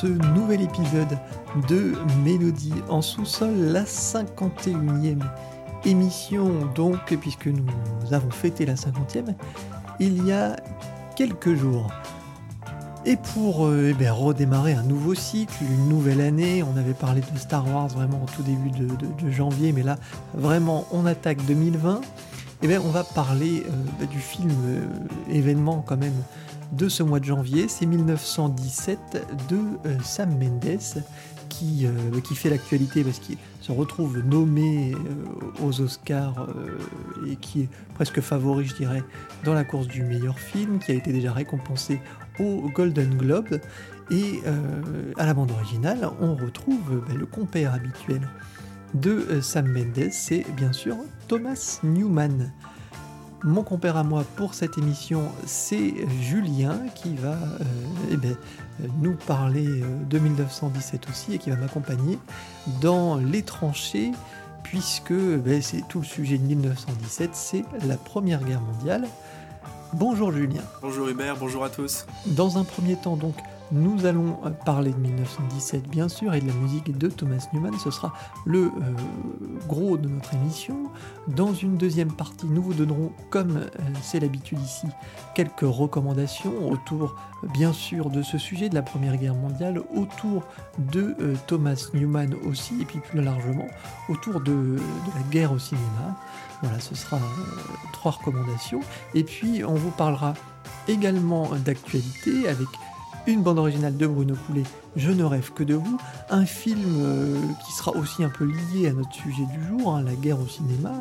ce nouvel épisode de Mélodie en sous-sol, la 51e émission donc, puisque nous avons fêté la 50e il y a quelques jours. Et pour euh, eh bien, redémarrer un nouveau cycle, une nouvelle année, on avait parlé de Star Wars vraiment au tout début de, janvier, mais là vraiment on attaque 2020. Et bien on va parler euh, bah, du film euh, événement quand même de ce mois de janvier, c'est 1917 de Sam Mendes qui, qui fait l'actualité parce qu'il se retrouve nommé aux Oscars et qui est presque favori, je dirais, dans la course du meilleur film, qui a été déjà récompensé Golden Globe. Et euh, à la bande originale, on retrouve ben, le compère habituel de euh, Sam Mendes, c'est bien sûr Thomas Newman. Mon compère à moi pour cette émission, c'est Julien qui va euh, eh ben, nous parler de 1917 aussi et qui va m'accompagner dans les tranchées puisque ben, c'est tout le sujet de 1917, c'est la Première Guerre mondiale. Bonjour Julien. Bonjour Hubert, bonjour à tous. Dans un premier temps, donc, nous allons parler de 1917, bien sûr, et de la musique de Thomas Newman. Ce sera le euh, gros de notre émission. Dans une deuxième partie, nous vous donnerons, comme euh, c'est l'habitude ici, quelques recommandations autour, bien sûr, de ce sujet de la Première Guerre mondiale, autour de euh, Thomas Newman aussi, et puis plus largement, autour de, de la guerre au cinéma. Voilà, ce sera euh, trois recommandations. Et puis, on vous parlera également d'actualité avec une bande originale de Bruno Coulet, Je ne rêve que de vous, un film euh, qui sera aussi un peu lié à notre sujet du jour, hein, la guerre au cinéma,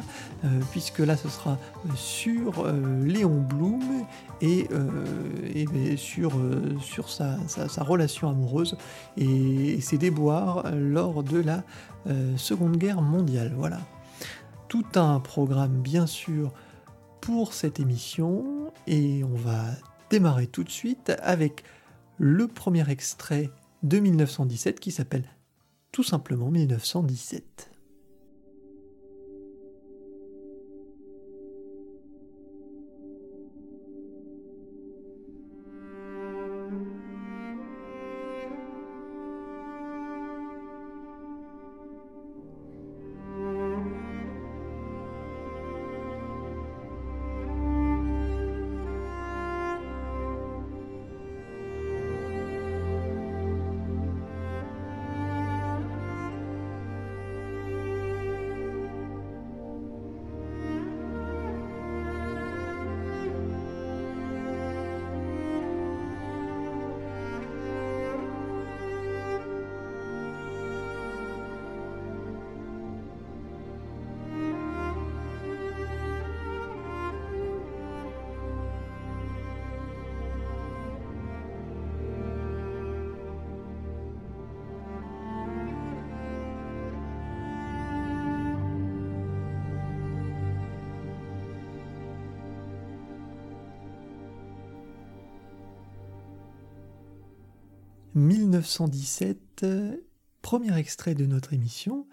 euh, puisque là ce sera sur Léon Blum et, ben, sur, sa, relation amoureuse et ses déboires lors de la Seconde Guerre mondiale. Voilà. Tout un programme bien sûr pour cette émission et on va démarrer tout de suite avec le premier extrait de 1917 qui s'appelle tout simplement 1917. « 1917, euh, premier extrait de notre émission,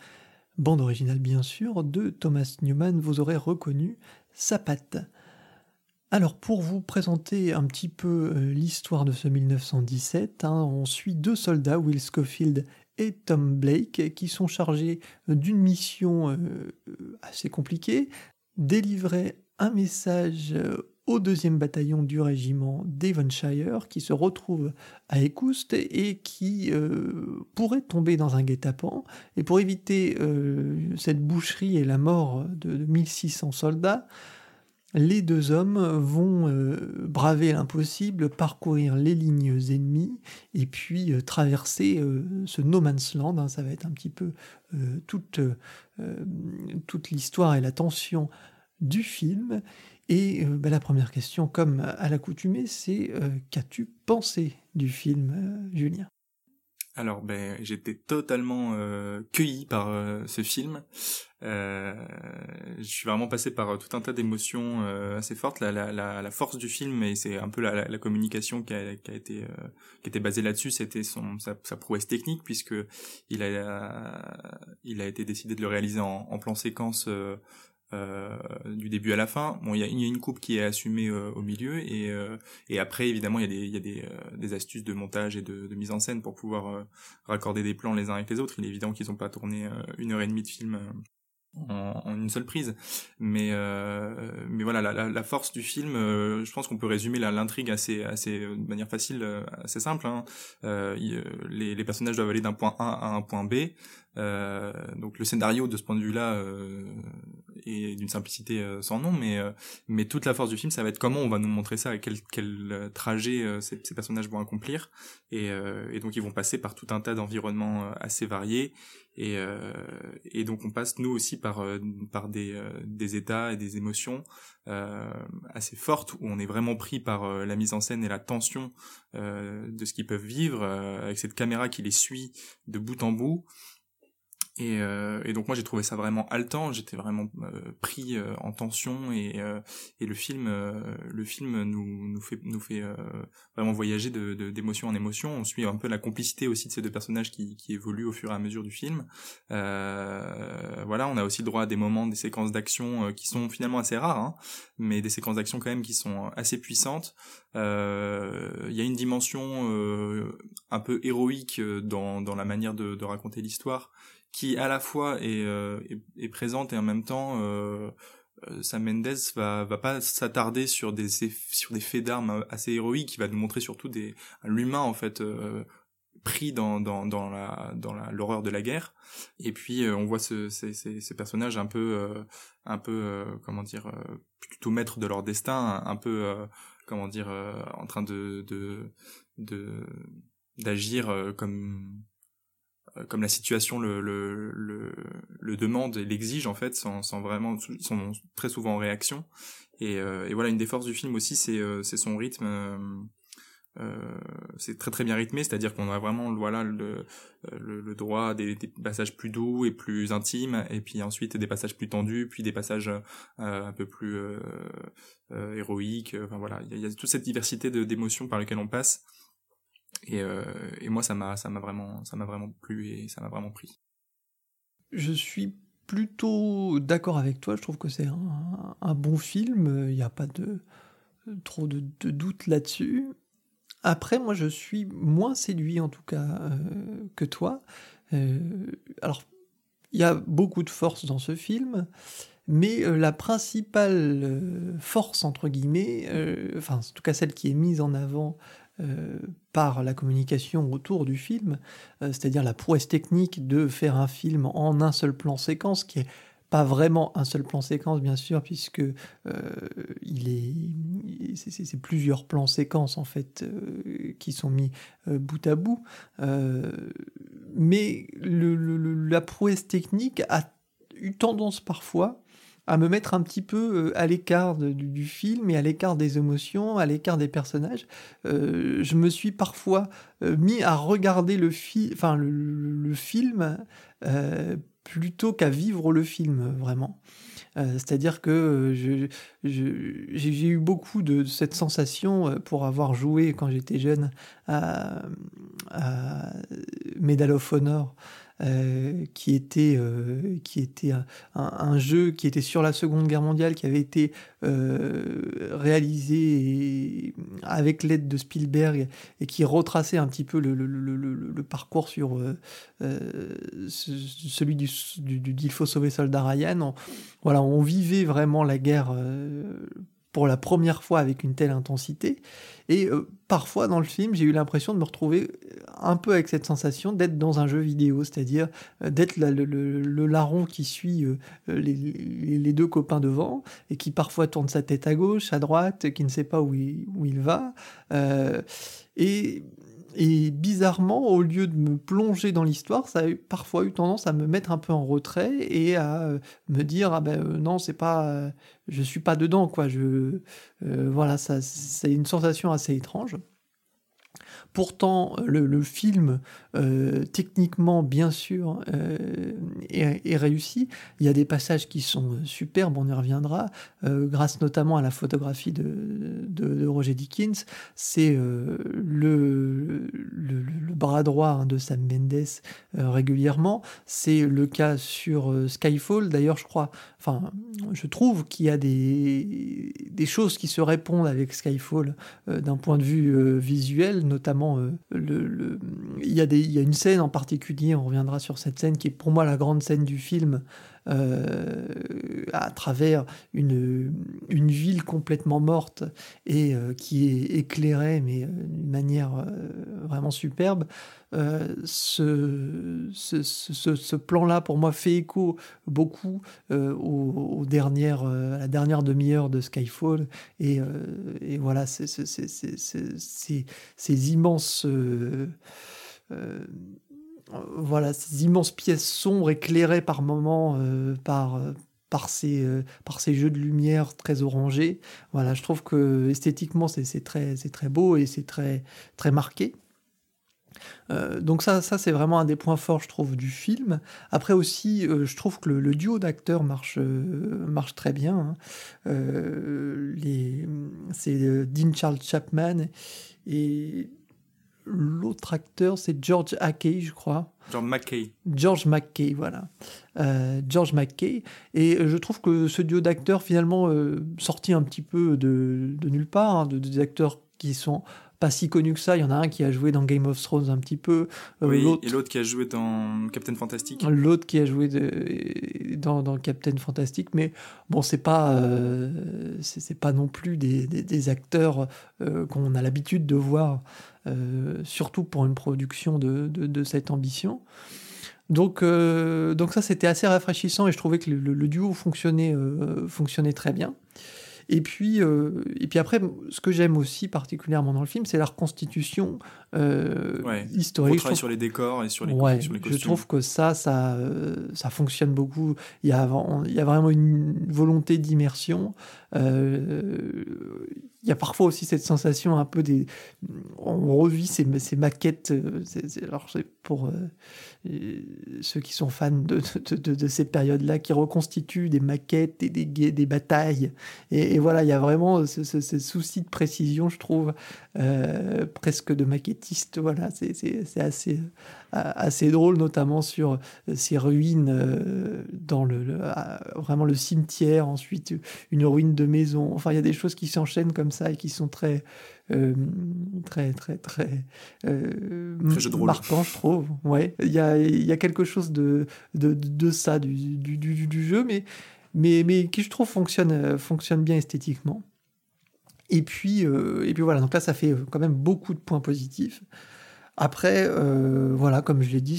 bande originale bien sûr, de Thomas Newman, vous aurez reconnu sa patte. Alors pour vous présenter un petit peu euh, l'histoire de ce 1917, hein, on suit deux soldats, Will Schofield et Tom Blake, qui sont chargés euh, d'une mission euh, assez compliquée, délivrer un message au deuxième bataillon du régiment Devonshire, qui se retrouve à Écoust et qui euh, pourrait tomber dans un guet-apens. Et pour éviter euh, cette boucherie et la mort de, de 1600 soldats, les deux hommes vont euh, braver l'impossible, parcourir les lignes ennemies et puis traverser ce no man's land. hein. ça va être un petit peu toute, toute l'histoire et la tension du film. Et euh, bah, la première question, comme à l'accoutumée, c'est euh, qu'as-tu pensé du film, euh, Julien? Alors, ben, j'étais totalement euh, cueilli par ce film. Je suis vraiment passé par tout un tas d'émotions assez fortes. La, force du film, et c'est un peu la, communication qui a, qui a été était basée là-dessus, c'était son sa, prouesse technique puisque il a il a été décidé de le réaliser en plan séquence euh, du début à la fin. Bon, il y a, une coupe qui est assumée euh, au milieu et, euh, et après évidemment il y a des, y a des, des astuces de montage et de, de, mise en scène pour pouvoir raccorder des plans les uns avec les autres. Il est évident qu'ils n'ont pas tourné une heure et demie de film en, en, une seule prise. Mais euh, mais voilà, la, la, force du film, euh, je pense qu'on peut résumer l'intrigue assez assez de manière facile, euh, assez simple. Hein. Euh, les, les, personnages doivent aller d'un point A à un point B. donc le scénario de ce point de vue-là est d'une simplicité sans nom, mais mais toute la force du film, ça va être comment on va nous montrer ça, quel quel trajet ces, ces, personnages vont accomplir, et, et donc ils vont passer par tout un tas d'environnements assez variés. Et, euh, et donc on passe nous aussi par euh, par des euh, des états et des émotions euh, assez fortes où on est vraiment pris par la mise en scène et la tension de ce qu'ils peuvent vivre avec cette caméra qui les suit de bout en bout et, euh, et, donc moi j'ai trouvé ça vraiment haletant, j'étais vraiment euh, pris euh, en tension et, et le film le film nous nous fait nous fait vraiment voyager de d'émotion en émotion. On suit un peu la complicité aussi de ces deux personnages qui, qui évoluent au fur et à mesure du film. voilà, on a aussi droit à des moments, des séquences d'action qui sont finalement assez rares, hein, mais des séquences d'action quand même qui sont assez puissantes. Il y a une dimension un peu héroïque dans dans la manière de, de raconter l'histoire qui à la fois est, euh, est, présente et en même temps euh, euh, Sam Mendes va va pas s'attarder sur des sur des faits d'armes assez héroïques, il va nous montrer surtout des l'humain en fait euh, pris dans dans dans la dans l'horreur de la guerre. Et puis on voit ce, ces, ces, ces personnages un peu un peu comment dire plutôt maîtres de leur destin un, peu comment dire en train de de de d'agir comme euh, comme la situation le, le, le, le demande et l'exige en fait, sans, sans vraiment, ils sont très souvent en réaction. Et, euh, et, voilà, une des forces du film aussi, c'est euh, son rythme. Euh, c'est très très bien rythmé, c'est-à-dire qu'on a vraiment voilà le, le, le droit des, des, passages plus doux et plus intimes, et puis ensuite des passages plus tendus, puis des passages un peu plus héroïques. Enfin voilà, il y, y a, toute cette diversité d'émotions par lesquelles on passe et, euh, et moi, ça m'a, vraiment, vraiment plu et ça m'a vraiment pris. Je suis plutôt d'accord avec toi. Je trouve que c'est un, bon film. Il n'y a pas de trop de, de doute là-dessus. Après, moi, je suis moins séduit, en tout cas, euh, que toi. Euh, alors, il y a beaucoup de force dans ce film, mais la principale force, entre guillemets, enfin, en tout cas celle qui est mise en avant euh, par la communication autour du film, euh, c'est-à-dire la prouesse technique de faire un film en un seul plan séquence, qui est pas vraiment un seul plan séquence bien sûr puisque euh, il est c'est plusieurs plans séquences en fait qui sont mis bout à bout mais la prouesse technique a eu tendance parfois à me mettre un petit peu euh, à l'écart du, film et à l'écart des émotions, à l'écart des personnages. Euh, je me suis parfois euh, mis à regarder le, fi enfin, le, film plutôt qu'à vivre le film, vraiment. C'est-à-dire que j'ai eu beaucoup de, de, cette sensation pour avoir joué quand j'étais jeune à, à Medal of Honor. Euh, qui était, euh, qui était un, jeu qui était sur la Seconde Guerre mondiale, qui avait été euh, réalisé avec l'aide de Spielberg et qui retraçait un petit peu le, parcours sur celui du, Il faut sauver soldat Ryan. Voilà, on vivait vraiment la guerre pour la première fois avec une telle intensité. Et euh, parfois dans le film, j'ai eu l'impression de me retrouver un peu avec cette sensation d'être dans un jeu vidéo, c'est-à-dire euh, d'être le, larron qui suit euh, les, deux copains devant et qui parfois tourne sa tête à gauche, à droite, qui ne sait pas où il, va. Euh, et et bizarrement, au lieu de me plonger dans l'histoire, ça a parfois eu tendance à me mettre un peu en retrait et à euh, me dire ah ben euh, non c'est pas, euh, je suis pas dedans quoi. Je voilà ça c'est une sensation assez étrange. Pourtant, le, film, euh, techniquement, bien sûr, euh, est, réussi. Il y a des passages qui sont superbes, on y reviendra, euh, grâce notamment à la photographie de, Roger Dickens. C'est le, bras droit hein, de Sam Mendes régulièrement. C'est le cas sur Skyfall. D'ailleurs, je crois, enfin, je trouve qu'il y a des choses qui se répondent avec Skyfall d'un point de vue visuel, notamment euh, y a des, il y a une scène en particulier, on reviendra sur cette scène, qui est pour moi la grande scène du film, euh, à travers une, une ville complètement morte et euh, qui est éclairée, mais d'une manière vraiment superbe. ce, ce, ce, plan-là, pour moi, fait écho beaucoup aux, dernières, à la dernière demi-heure de Skyfall. Et, et voilà, c'est ces immenses voilà, ces immenses pièces sombres éclairées par moments euh, par, euh, par, ces, euh, par ces jeux de lumière très orangés. Voilà, je trouve que esthétiquement c'est très, très beau et c'est très, très marqué. donc ça, ça c'est vraiment un des points forts, je trouve, du film. Après aussi, je trouve que le, duo d'acteurs marche, marche très bien. Hein. c'est Dean Charles Chapman et L'autre acteur, c'est George Hackey, je crois. George McKay. George McKay, voilà. Euh, George McKay. Et je trouve que ce duo d'acteurs, finalement, euh, sorti un petit peu de, nulle part, hein, de, des acteurs qui sont pas si connu que ça. Il y en a un qui a joué dans Game of Thrones un petit peu. Euh, oui, et l'autre qui a joué dans Captain Fantastic. L'autre qui a joué dans, dans, Captain Fantastic. Mais bon, c'est pas, euh, c'est pas non plus des, des, acteurs euh, qu'on a l'habitude de voir, surtout pour une production de, de, cette ambition. Donc, donc ça, c'était assez rafraîchissant et je trouvais que le, le duo fonctionnait, fonctionnait très bien. Et puis, euh, et puis après, ce que j'aime aussi particulièrement dans le film, c'est la reconstitution euh, historique. travaille sur les décors et sur les, sur les costumes. Je trouve que ça, ça, euh, ça fonctionne beaucoup. Il y a, il y a vraiment une volonté d'immersion. Euh, il y a parfois aussi cette sensation un peu des. On revit ces, ces maquettes. Euh, alors, c'est pour euh, ceux qui sont fans de, de, de, ces périodes-là, qui reconstituent des maquettes et des, des batailles. Et, voilà, il y a vraiment ce, souci de précision, je trouve, euh, presque de maquettiste. Voilà, c'est assez, assez drôle, notamment sur ces ruines dans le, le, vraiment le cimetière, ensuite une ruine de maison. Enfin, il y a des choses qui s'enchaînent comme ça et qui sont très, euh, très, très, très, euh, marquants, je trouve. Ouais, il y a, y a quelque chose de, de, de ça, du, du, du, jeu, mais, mais, mais qui, je trouve, fonctionne, fonctionne bien esthétiquement. Et puis, euh, et puis voilà, donc là, ça fait quand même beaucoup de points positifs. Après, voilà, comme je l'ai dit,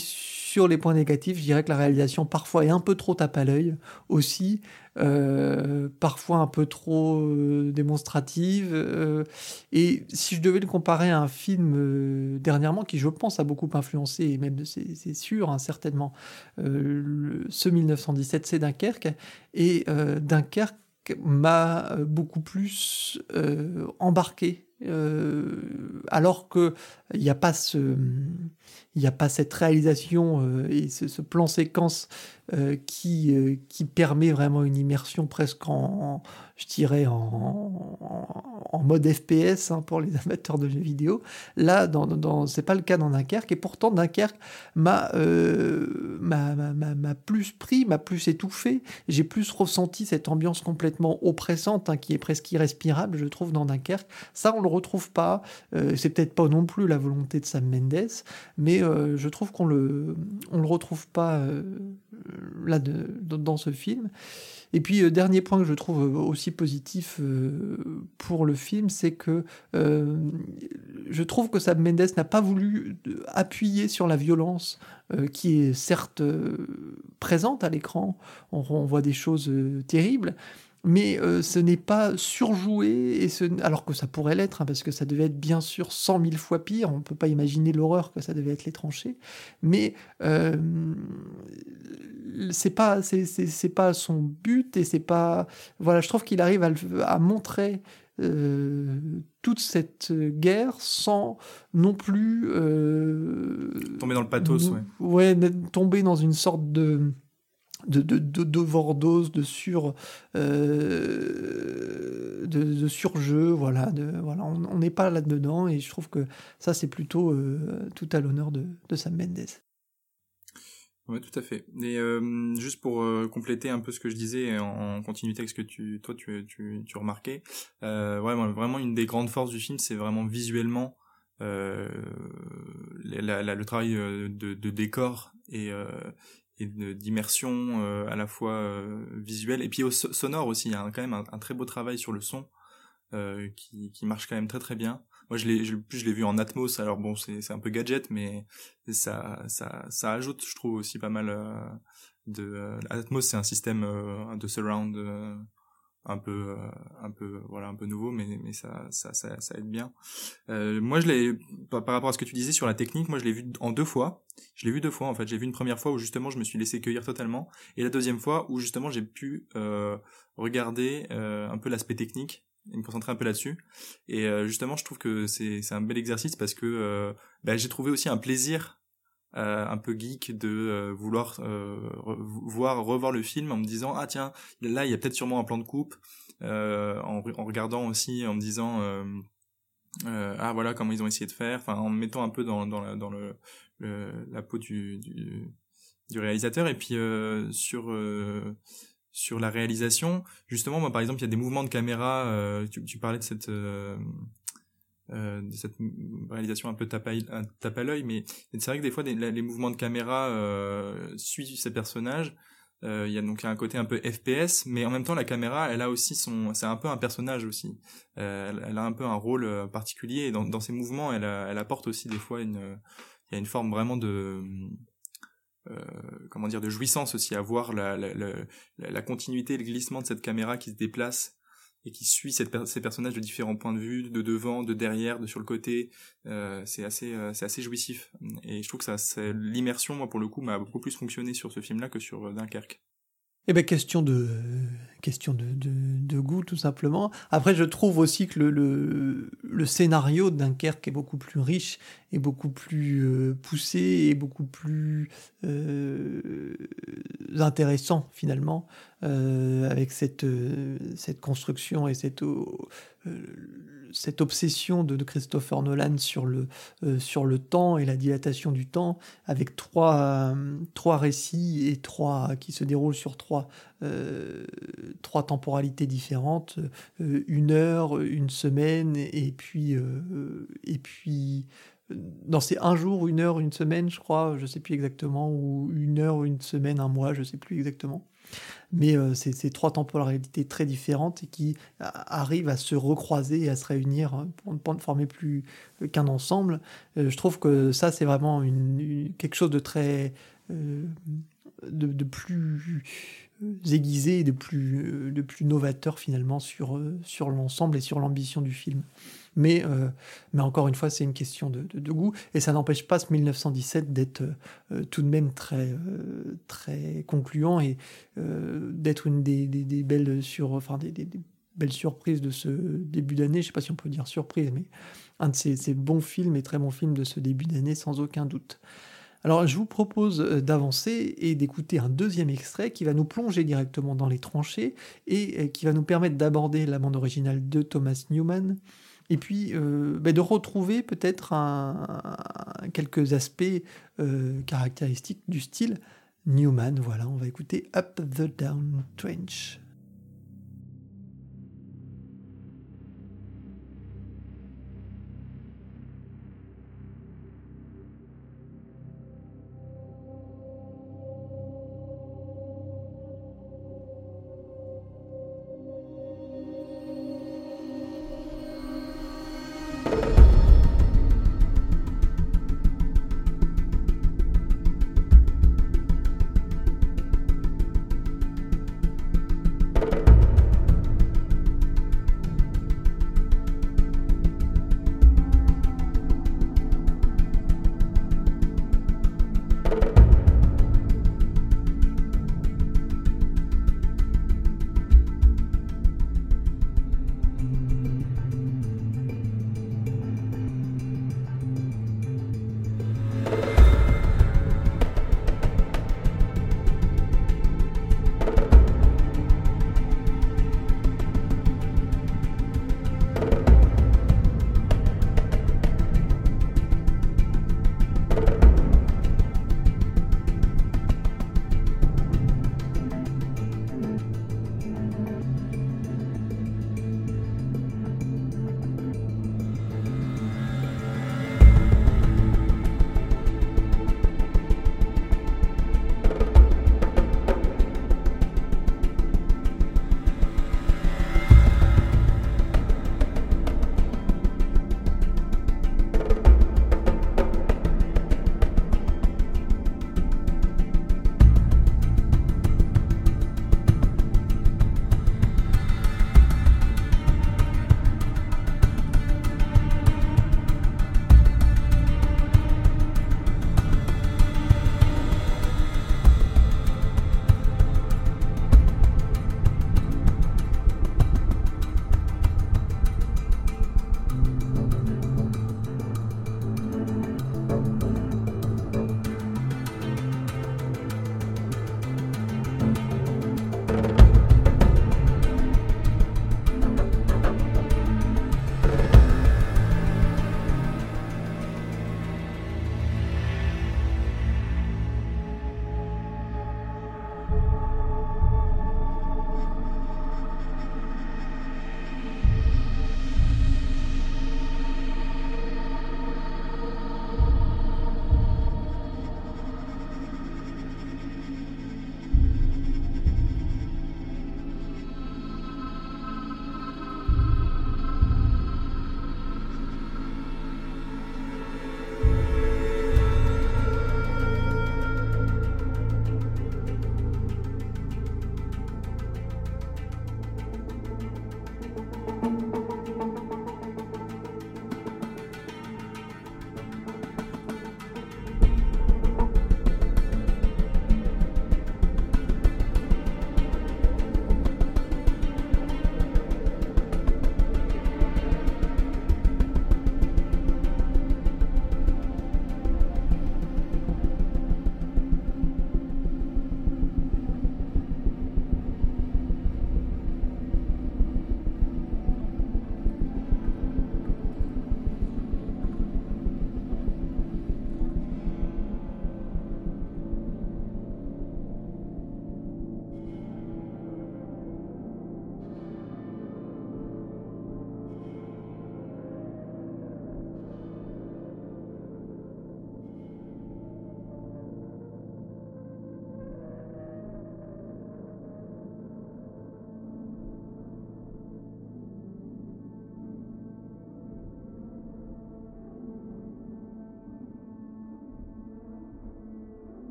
sur les points négatifs, je dirais que la réalisation parfois est un peu trop tape à l'œil aussi, euh, parfois un peu trop euh, démonstrative. Euh, et si je devais le comparer à un film dernièrement qui, je pense, a beaucoup influencé, et même c'est sûr, hein, certainement, ce 1917, c'est Dunkerque. Et Dunkerque m'a beaucoup plus embarqué alors qu'il n'y a pas ce il n'y a pas cette réalisation euh, et ce, plan séquence euh, qui, euh, qui permet vraiment une immersion presque en, je dirais, en, en, mode FPS hein, pour les amateurs de jeux vidéo. Là, dans, dans, c'est pas le cas dans Dunkerque, et pourtant Dunkerque m'a, m'a, plus pris, m'a plus étouffé. J'ai plus ressenti cette ambiance complètement oppressante, hein, qui est presque irrespirable, je trouve, dans Dunkerque. Ça, on le retrouve pas. c'est peut-être pas non plus la volonté de Sam Mendes, mais euh, je trouve qu'on le, on le retrouve pas euh, là dans ce film. Et puis, euh, dernier point que je trouve aussi positif pour le film, c'est que je trouve que Sam Mendes n'a pas voulu appuyer sur la violence qui est certes présente à l'écran. On, voit des choses terribles, mais euh, ce n'est pas surjoué, et ce, alors que ça pourrait l'être, hein, parce que ça devait être bien sûr cent mille fois pire, on ne peut pas imaginer l'horreur que ça devait être les tranchées, mais euh, c'est pas c'est, pas son but, et c'est pas... Voilà, je trouve qu'il arrive à, montrer toute cette guerre sans non plus tomber dans le pathos, ouais. ouais, tomber dans une sorte de de, de, de, de de sur euh, de, surjeu, voilà, de, voilà on n'est pas là-dedans et je trouve que ça c'est plutôt euh, tout à l'honneur de, de Sam Mendes. Oui, tout à fait. Et euh, juste pour compléter un peu ce que je disais en, continuité avec ce que tu, toi, tu, tu, tu remarquais, euh, ouais, vraiment une des grandes forces du film, c'est vraiment visuellement euh, le travail de, de décor et, et d'immersion euh, à la fois euh, visuelle et puis au sonore aussi. Il y a quand même un, très beau travail sur le son euh, qui, qui marche quand même très très bien. Moi, je l'ai, je, je l'ai vu en Atmos. Alors bon, c'est, un peu gadget, mais ça, ça, ça ajoute, je trouve aussi pas mal de. Atmos, c'est un système de surround un peu euh, un peu voilà un peu nouveau mais mais ça ça ça, ça aide bien. Euh, moi je l'ai par, rapport à ce que tu disais sur la technique moi je l'ai vu en deux fois. Je l'ai vu deux fois en fait. J'ai vu une première fois où justement je me suis laissé cueillir totalement et la deuxième fois où justement j'ai pu euh, regarder un peu l'aspect technique et me concentrer un peu là-dessus. Et justement je trouve que c'est c'est un bel exercice parce que bah, j'ai trouvé aussi un plaisir euh, un peu geek de euh, vouloir euh, voir revoir le film en me disant ah tiens là il y a peut-être sûrement un plan de coupe en, regardant aussi en me disant ah voilà comment ils ont essayé de faire en me mettant un peu dans dans la, dans le, la peau du, du, du réalisateur. Et puis sur sur la réalisation justement moi par exemple il y a des mouvements de caméra tu, tu parlais de cette euh, de cette réalisation un peu tape à, l'œil, mais c'est vrai que des fois les mouvements de caméra euh, suivent ces personnages. Euh, il y a donc un côté un peu FPS, mais en même temps la caméra, elle a aussi son, c'est un peu un personnage aussi. Euh, elle, a un peu un rôle particulier et dans, dans ses mouvements, elle, elle apporte aussi des fois une, il y a une forme vraiment de euh, comment dire de jouissance aussi à voir la, la, la, la continuité le glissement de cette caméra qui se déplace et qui suit ces personnages de différents points de vue, de devant, de derrière, de sur le côté. Euh, c'est assez, euh, c'est assez jouissif. Et je trouve que l'immersion, moi pour le coup, m'a beaucoup plus fonctionné sur ce film-là que sur euh, Dunkerque. Eh ben question de question de, de, goût tout simplement. Après je trouve aussi que le, le, scénario de Dunkerque est beaucoup plus riche et beaucoup plus poussé et beaucoup plus intéressant finalement euh, avec cette cette construction et cette cette obsession de, Christopher Nolan sur le, euh, sur le temps et la dilatation du temps, avec trois, euh, trois récits et trois qui se déroulent sur trois, euh, trois temporalités différentes, une heure, une semaine, et puis, et puis non, c'est un jour, une heure, une semaine, je crois, je sais plus exactement, ou une heure, une semaine, un mois, je sais plus exactement mais euh, c'est ces trois temporalités très différentes et qui arrivent à se recroiser et à se réunir hein, pour ne former plus qu'un ensemble. Euh, je trouve que ça, c'est vraiment quelque chose de très... Euh, de, plus aiguisé de plus, de plus novateur finalement sur, sur l'ensemble et sur l'ambition du film. Mais, euh, mais encore une fois, c'est une question de, goût. Et ça n'empêche pas ce 1917 d'être euh, tout de même très, euh, très concluant et d'être une des, belles sur, enfin, des, belles surprises de ce début d'année. Je ne sais pas si on peut dire surprise, mais un de ces, ces bons films et très bons films de ce début d'année, sans aucun doute. Alors je vous propose d'avancer et d'écouter un deuxième extrait qui va nous plonger directement dans les tranchées et qui va nous permettre d'aborder la bande originale de Thomas Newman, et puis euh, bah, de retrouver peut-être quelques aspects euh, caractéristiques du style Newman. Voilà, on va écouter Up the Down Trench.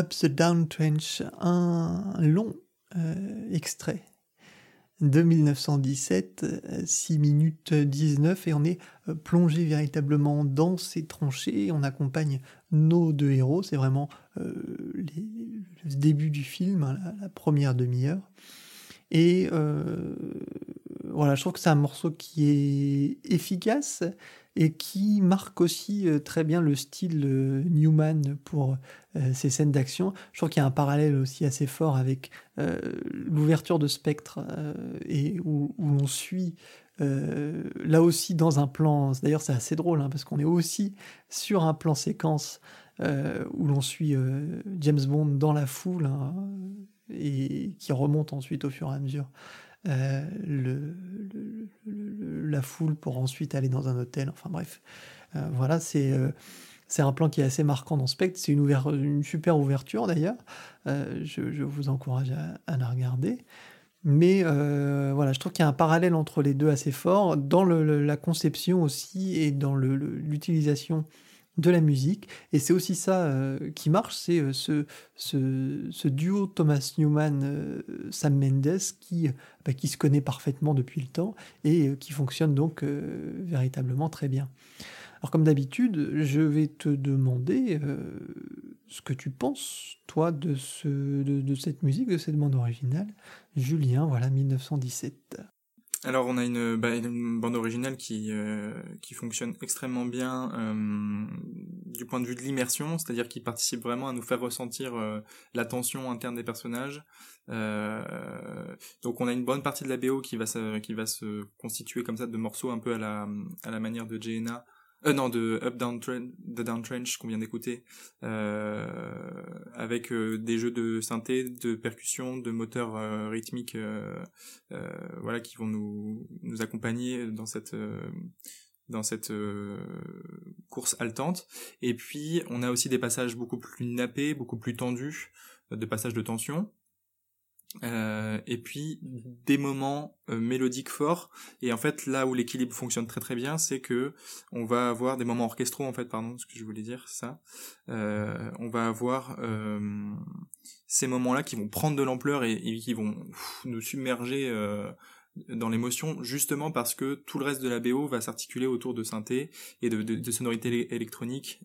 Up the Down Trench, un long euh, extrait de 1917, 6 minutes 19, et on est euh, plongé véritablement dans ces tranchées. On accompagne nos deux héros, c'est vraiment euh, le début du film, hein, la, première demi-heure. Et voilà, je trouve que c'est un morceau qui est efficace et qui marque aussi euh, très bien le style euh, Newman pour euh, ces scènes d'action. Je trouve qu'il y a un parallèle aussi assez fort avec l'ouverture de Spectre et où, on suit là aussi dans un plan. D'ailleurs, c'est assez drôle hein, parce qu'on est aussi sur un plan séquence où l'on suit James Bond dans la foule hein, et qui remonte ensuite au fur et à mesure euh, la foule pour ensuite aller dans un hôtel. Enfin bref, euh, voilà, c'est euh, c'est un plan qui est assez marquant dans Spectre. C'est une, une super ouverture d'ailleurs. Je, vous encourage à, la regarder. Mais voilà, je trouve qu'il y a un parallèle entre les deux assez fort dans la conception aussi et dans l'utilisation de la musique. Et c'est aussi ça euh, qui marche, c'est euh, ce, ce, duo Thomas Newman-Sam euh, Mendes qui, bah, qui se connaît parfaitement depuis le temps et qui fonctionne donc véritablement très bien. Alors comme d'habitude, je vais te demander ce que tu penses, toi, de, ce, de, de cette musique, de cette bande originale. Julien, voilà, 1917. Alors on a une, bah, bande originale qui euh, qui fonctionne extrêmement bien euh, du point de vue de l'immersion, c'est-à-dire qui participe vraiment à nous faire ressentir euh, la tension interne des personnages. donc on a une bonne partie de la BO qui va se, qui va se constituer comme ça de morceaux un peu à la à la manière de JNA euh, non de Up Down Trench, The Down Trench qu'on vient d'écouter, euh, avec euh, des jeux de synthé, de percussion, de moteurs euh, rythmiques, euh, voilà, qui vont nous nous accompagner dans cette dans cette course haletante. Et puis on a aussi des passages beaucoup plus nappés, beaucoup plus tendus, de passages de tension. Euh, et puis des moments euh, mélodiques forts. Et en fait là où l'équilibre fonctionne très très bien c'est que on va avoir des moments orchestraux en fait pardon ce que je voulais dire ça. Euh, on va avoir ces moments là qui vont prendre de l'ampleur et, qui vont nous submerger dans l'émotion justement parce que tout le reste de la BO va s'articuler autour de synthé et de, de, sonorités électroniques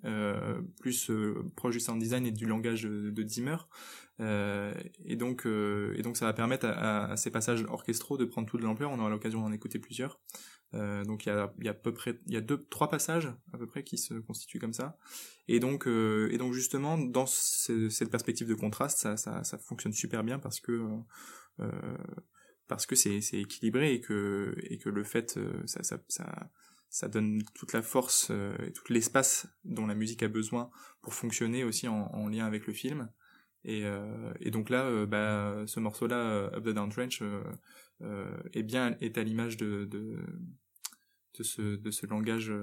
plus proche du sound design et du langage de, de Zimmer euh, et donc, euh, et donc, ça va permettre à, ces passages orchestraux de prendre toute l'ampleur. On aura l'occasion d'en écouter plusieurs. Euh, donc, il y a, à peu près, il y a deux, trois passages à peu près qui se constituent comme ça. Et donc, euh, et donc justement, dans cette perspective de contraste, ça, ça, fonctionne super bien parce que euh, parce que c'est équilibré et que et que le fait, ça, ça, ça donne toute la force et tout l'espace dont la musique a besoin pour fonctionner aussi en lien avec le film. Et, euh, et donc là, euh, bah, ce morceau-là, euh, Up the Down Trench, est bien est à l'image de, ce, langage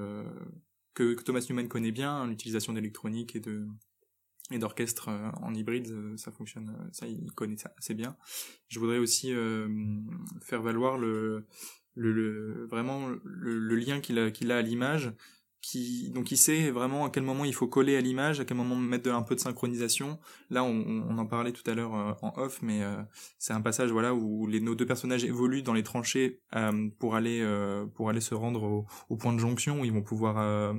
que, Thomas Newman connaît bien, hein, l'utilisation d'électronique et d'orchestre en hybride, ça fonctionne, ça il connaît ça assez bien. Je voudrais aussi faire valoir le, vraiment le, lien qu'il a à l'image qui donc il sait vraiment à quel moment il faut coller à l'image, à quel moment mettre de, un peu de synchronisation. Là, on, en parlait tout à l'heure euh, en off, mais euh, c'est un passage voilà où les, nos deux personnages évoluent dans les tranchées euh, pour aller pour aller se rendre au, au, point de jonction où ils vont pouvoir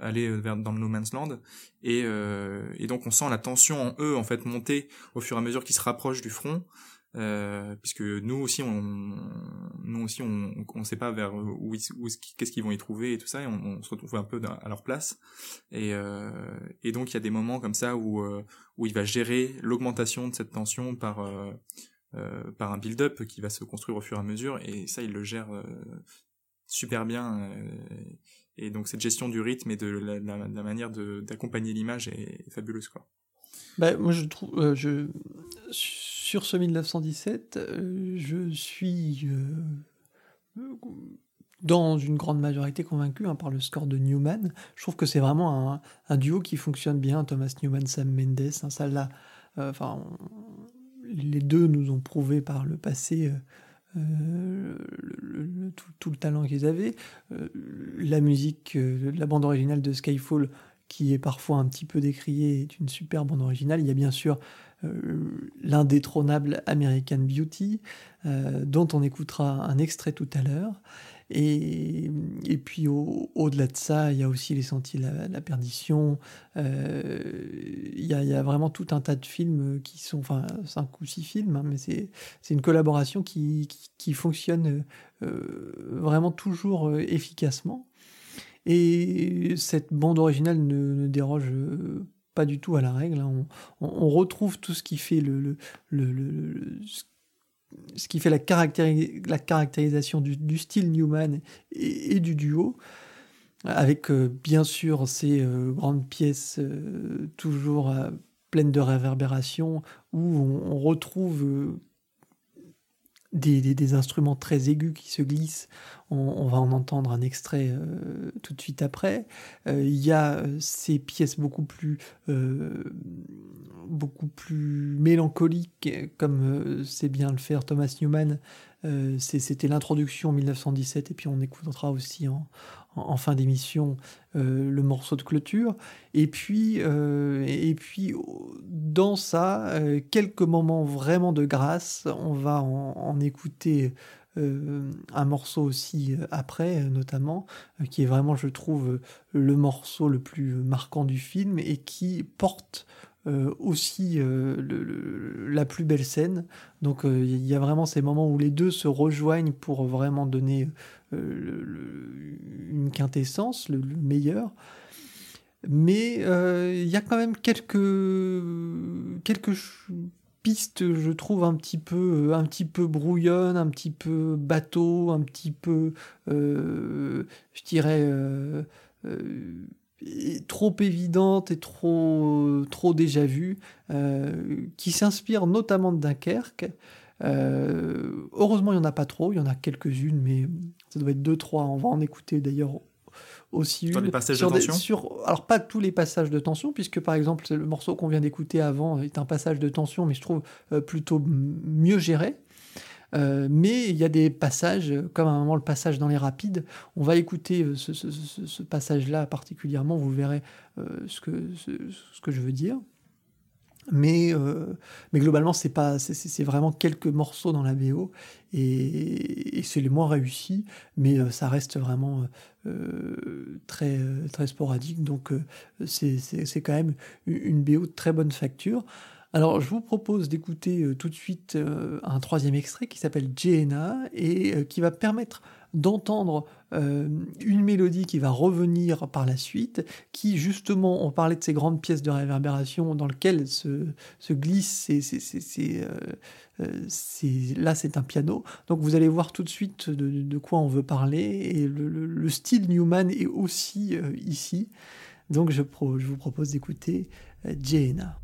aller vers dans le no man's land et, et donc on sent la tension en eux en fait monter au fur et à mesure qu'ils se rapprochent du front euh, puisque nous aussi on nous aussi on on sait pas vers où, où qu'est-ce qu'ils vont y trouver et tout ça et on, se retrouve un peu à leur place et euh, et donc il y a des moments comme ça où euh, où il va gérer l'augmentation de cette tension par euh, euh, par un build-up qui va se construire au fur et à mesure et ça il le gère super bien et donc cette gestion du rythme et de la, manière d'accompagner l'image est, est fabuleuse quoi. Bah, moi je trouve je sur ce 1917, euh, je suis euh, dans une grande majorité convaincu hein, par le score de Newman. Je trouve que c'est vraiment un, duo qui fonctionne bien, Thomas Newman, Sam Mendes. Hein, ça là, euh, enfin, les deux nous ont prouvé par le passé. tout, tout, le talent qu'ils avaient. la musique, la bande originale de Skyfall qui est parfois un petit peu décriée, est une super bande originale. Il y a bien sûr l'indétrônable American Beauty, dont on écoutera un extrait tout à l'heure. Et, puis au-delà de ça, il y a aussi Les Sentiers la, la perdition. Euh, il, y a, vraiment tout un tas de films qui sont, enfin cinq ou six films, hein, mais c'est une collaboration qui, fonctionne euh, vraiment toujours euh, efficacement. Et cette bande originale ne, déroge pas du tout à la règle. Hein. On, retrouve tout ce qui fait le, ce qui fait la, la caractérisation du, style Newman et, du duo, avec euh, bien sûr ces euh, grandes pièces euh, toujours euh, pleines de réverbération, où on, retrouve euh, des, instruments très aigus qui se glissent. On, va en entendre un extrait euh, tout de suite après. Euh, il y a euh, ces pièces beaucoup plus, beaucoup plus mélancoliques, comme sait bien le faire Thomas Newman. C'était l'introduction en 1917, et puis on écoutera aussi en, en fin d'émission euh, le morceau de clôture. Et puis, euh, et puis dans ça, euh, quelques moments vraiment de grâce. On va en, en écouter euh, un morceau aussi après, notamment, qui est vraiment, je trouve, le morceau le plus marquant du film et qui porte euh, aussi euh, la plus belle scène. Donc il euh, y a vraiment ces moments où les deux se rejoignent pour vraiment donner une quintessence, le, meilleur. Mais il y a quand même quelques, quelques pistes, je trouve, un petit peu, un petit peu brouillonne, un petit peu bateau, un petit peu, je dirais trop évidente et trop, trop déjà vue, euh, qui s'inspire notamment de Dunkerque. Euh, heureusement, il n'y en a pas trop, il y en a quelques-unes, mais ça doit être deux, trois. On va en écouter d'ailleurs aussi sur une. Les passages sur de tension sur, Alors, pas tous les passages de tension, puisque par exemple, le morceau qu'on vient d'écouter avant est un passage de tension, mais je trouve euh, plutôt mieux géré. Euh, mais il y a des passages, comme à un moment le passage dans les rapides, on va écouter euh, ce, passage-là particulièrement, vous verrez euh, ce, que, je veux dire. Mais, globalement, c'est pas, c'est vraiment quelques morceaux dans la BO et, c'est les moins réussis, mais ça reste vraiment très, très sporadique. Donc, c'est quand même une BO de très bonne facture. Alors, je vous propose d'écouter euh, tout de suite euh, un troisième extrait qui s'appelle Jena et euh, qui va permettre d'entendre une mélodie qui va revenir par la suite, qui justement, on parlait de ces grandes pièces de réverbération dans lesquelles se, se euh, là c'est un piano, donc vous allez voir tout de suite de, quoi on veut parler, et le, le, le style Newman est aussi ici, donc je, vous propose d'écouter Jena.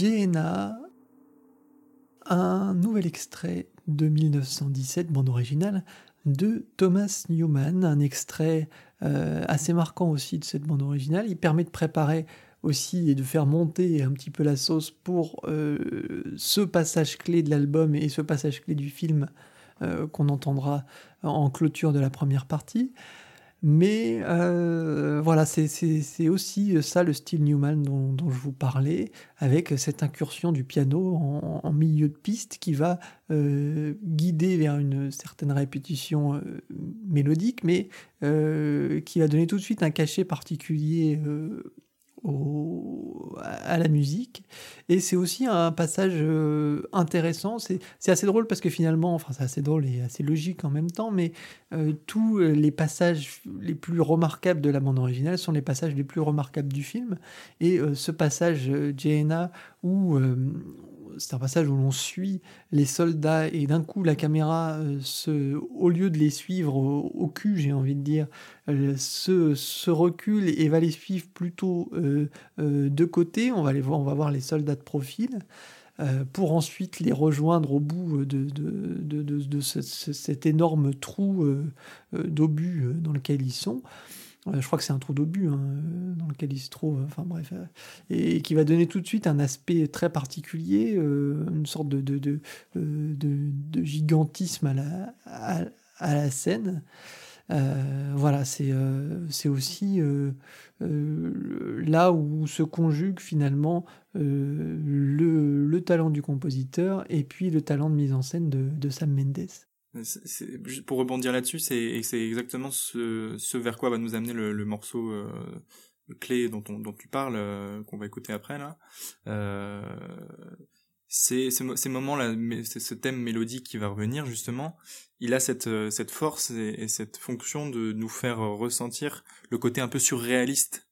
Jenna, un nouvel extrait de 1917, bande originale, de Thomas Newman, un extrait euh, assez marquant aussi de cette bande originale. Il permet de préparer aussi et de faire monter un petit peu la sauce pour euh, ce passage clé de l'album et ce passage clé du film euh, qu'on entendra en clôture de la première partie. Mais euh, voilà, c'est aussi ça le style Newman dont, je vous parlais, avec cette incursion du piano en, milieu de piste qui va guider vers une certaine répétition mélodique, mais qui va donner tout de suite un cachet particulier à la musique. Et c'est aussi un passage euh, intéressant. C'est assez drôle parce que finalement, enfin c'est assez drôle et assez logique en même temps, mais euh, tous les passages les plus remarquables de la bande originale sont les passages les plus remarquables du film. Et euh, ce passage, Jaina, où c'est un passage où l'on suit les soldats et d'un coup la caméra, se, au lieu de les suivre au, cul, j'ai envie de dire, se, recule et va les suivre plutôt de côté. On va, voir, les soldats de profil. pour ensuite les rejoindre au bout de cet énorme trou d'obus dans lequel ils sont je crois que c'est un trou d'obus hein, dans lequel il se trouve, enfin bref, euh, et qui va donner tout de suite un aspect très particulier, euh, une sorte de, de, euh, gigantisme à la, scène. voilà, c'est aussi là où se conjugue finalement le, le, talent du compositeur et puis le talent de mise en scène de Sam Mendes pour rebondir là-dessus, c'est exactement ce, vers quoi va nous amener le, morceau euh, clé dont, on, dont tu parles, euh, qu'on va écouter après là. Euh, ces moments-là, ce thème mélodique qui va revenir justement. Il a cette, euh, force et, cette fonction de nous faire ressentir le côté un peu surréaliste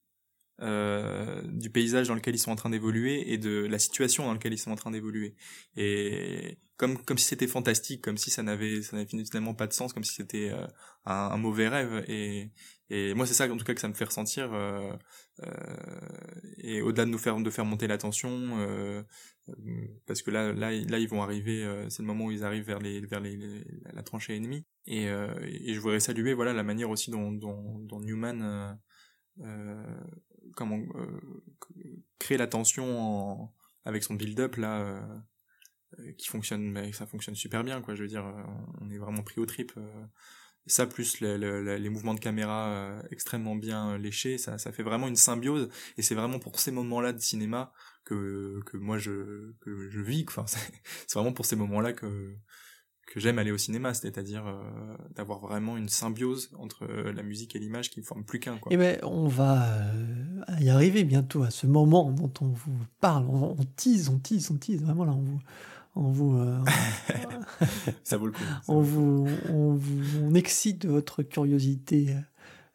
euh, du paysage dans lequel ils sont en train d'évoluer et de la situation dans laquelle ils sont en train d'évoluer. Et comme comme si c'était fantastique, comme si ça n'avait ça n'avait finalement pas de sens, comme si c'était euh, un, mauvais rêve. Et et moi c'est ça en tout cas que ça me fait ressentir. Euh, euh et au-delà de nous faire de faire monter la tension, euh, parce que là là là ils vont arriver, c'est le moment où ils arrivent vers les vers les, la tranchée ennemie. Et, et je voudrais saluer voilà la manière aussi dont dont, dont Newman comment créer la tension avec son build-up là euh, qui fonctionne mais ça fonctionne super bien quoi. Je veux dire euh, on est vraiment pris au trip euh. ça plus les mouvements de caméra extrêmement bien léchés ça ça fait vraiment une symbiose. Et c'est vraiment pour ces moments là de cinéma que que moi je je vis enfin c'est vraiment pour ces moments là que que j'aime aller au cinéma, c'est-à-dire d'avoir vraiment une symbiose entre la musique et l'image qui ne forment plus qu'un. Eh ben, on va y arriver bientôt à ce moment dont on vous parle, on, on tease, on tease, on tease, vraiment là, on vous, on vous, euh, ça vaut le coup. on, vous, on, vous, on excite votre curiosité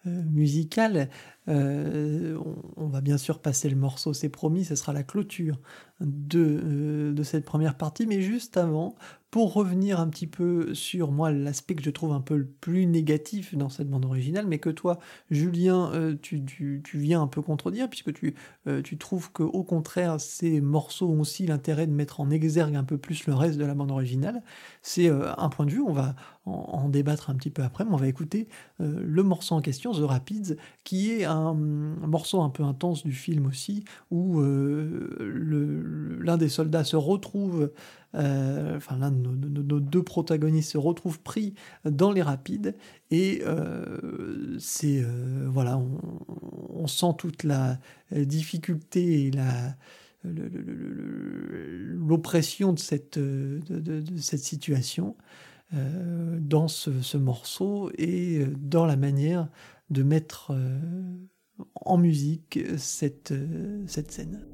euh, musicale. Euh, on, va bien sûr passer le morceau, c'est promis, ce sera la clôture de, de cette première partie, mais juste avant, pour revenir un petit peu sur moi l'aspect que je trouve un peu le plus négatif dans cette bande originale, mais que toi, Julien, euh, tu, tu, viens un peu contredire, puisque tu, euh, tu trouves que au contraire, ces morceaux ont aussi l'intérêt de mettre en exergue un peu plus le reste de la bande originale. C'est euh, un point de vue, on va en, débattre un petit peu après, mais on va écouter le morceau en question, The Rapids, qui est un, morceau un peu intense du film aussi, où l'un des soldats se retrouve euh, enfin l'un de nos, deux protagonistes se retrouve pris dans les rapides et euh, c'est euh, voilà on, sent toute la difficulté et la l'oppression de cette, de, cette situation dans ce, morceau et dans la manière de mettre en musique cette, cette scène.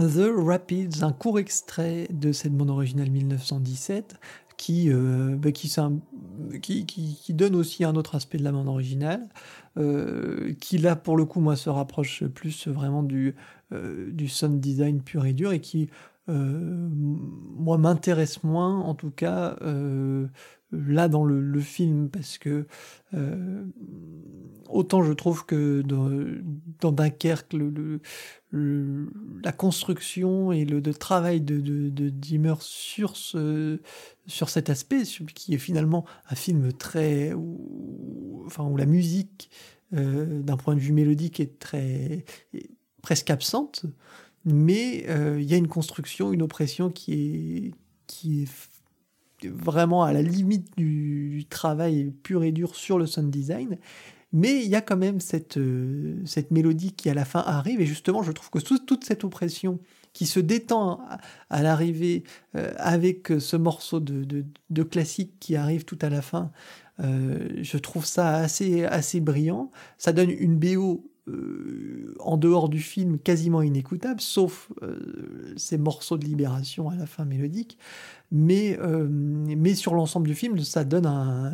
The Rapids, un court extrait de cette bande originale 1917 qui, euh, bah, qui, donne aussi un autre aspect de la bande originale, euh, qui là pour le coup moi se rapproche plus vraiment du, euh, du sound design pur et dur et qui moi m'intéresse moins en tout cas là dans le, film parce que euh, autant je trouve que dans, Dunkerque la construction et le, travail de, de, Dimmer sur, ce, sur cet aspect qui est finalement un film très où, la musique euh, d'un point de vue mélodique est très presque absente mais euh, il y a une construction une oppression qui est vraiment à la limite du, travail pur et dur sur le sound design. Mais il y a quand même cette, euh, mélodie qui à la fin arrive, et justement je trouve que toute cette oppression qui se détend à, l'arrivée euh, avec ce morceau de, classique qui arrive tout à la fin, je trouve ça assez, assez brillant. Ça donne une BO en dehors du film quasiment inécoutable, sauf ces morceaux de libération à la fin mélodique mais, euh, sur l'ensemble du film, ça donne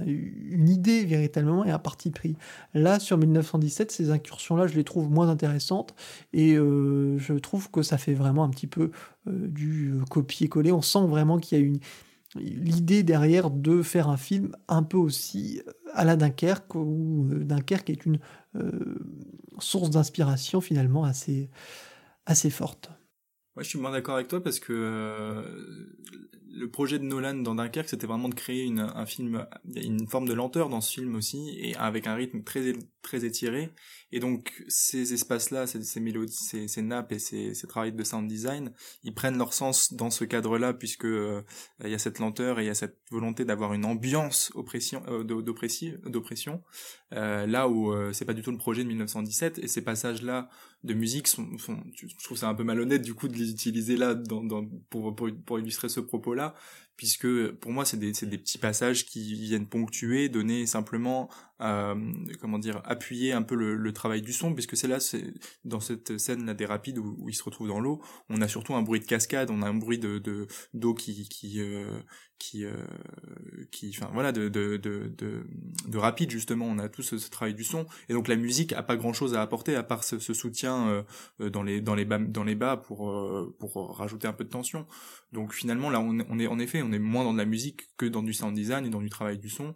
une idée véritablement et un parti pris. Là, sur 1917, ces incursions-là, je les trouve moins intéressantes et euh, je trouve que ça fait vraiment un petit peu euh, du copier-coller. On sent vraiment qu'il y a une l'idée derrière de faire un film un peu aussi à la Dunkerque, où Dunkerque est une source d'inspiration finalement assez, assez forte. Moi, je suis moins d'accord avec toi parce que le projet de Nolan dans Dunkerque, c'était vraiment de créer une, un film, une forme de lenteur dans ce film aussi, et avec un rythme très très étiré. Et donc ces espaces-là, ces, ces mélodies, ces, ces, nappes et ces, ces travaux de sound design, ils prennent leur sens dans ce cadre-là puisque euh, il y a cette lenteur et il y a cette volonté d'avoir une ambiance oppression, euh, d'oppression. Euh, là où euh, c'est pas du tout le projet de 1917 et ces passages-là de musique sont, je trouve ça un peu malhonnête du coup de les utiliser là pour, pour illustrer ce propos-là puisque pour moi c'est des, des petits passages qui viennent ponctuer, donner simplement, euh, comment dire, appuyer un peu le, le, travail du son, puisque c'est là, dans cette scène là des rapides où, où il se retrouve dans l'eau, on a surtout un bruit de cascade, on a un bruit de d'eau qui qui euh, qui euh, qui enfin voilà de de, de de de rapide justement. On a tout ce, travail du son. Et donc la musique a pas grand chose à apporter à part ce, ce soutien euh, euh, dans les dans les bas dans les bas pour pour rajouter un peu de tension. Donc finalement là on, on est en effet on est moins dans de la musique que dans du sound design et dans du travail du son.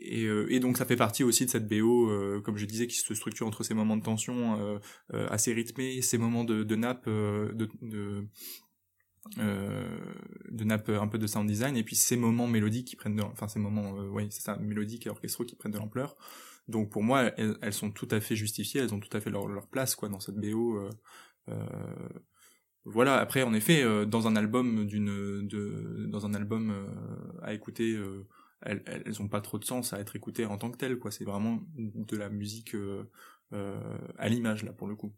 Et, et, donc ça fait partie aussi de cette BO, comme je disais, qui se structure entre ces moments de tension assez rythmés, ces moments de, de nappe, de, de, euh, de nappe un peu de sound design et puis ces moments mélodiques qui prennent de enfin ces moments euh, oui c'est ça mélodiques et orchestraux qui prennent de l'ampleur. Donc pour moi elles, sont tout à fait justifiées elles ont tout à fait leur, place quoi dans cette BO euh, euh, voilà. Après en effet euh, dans un album d'une dans un album à écouter elles, elles ont pas trop de sens à être écoutées en tant que telles quoi. C'est vraiment de la musique à l'image là pour le coup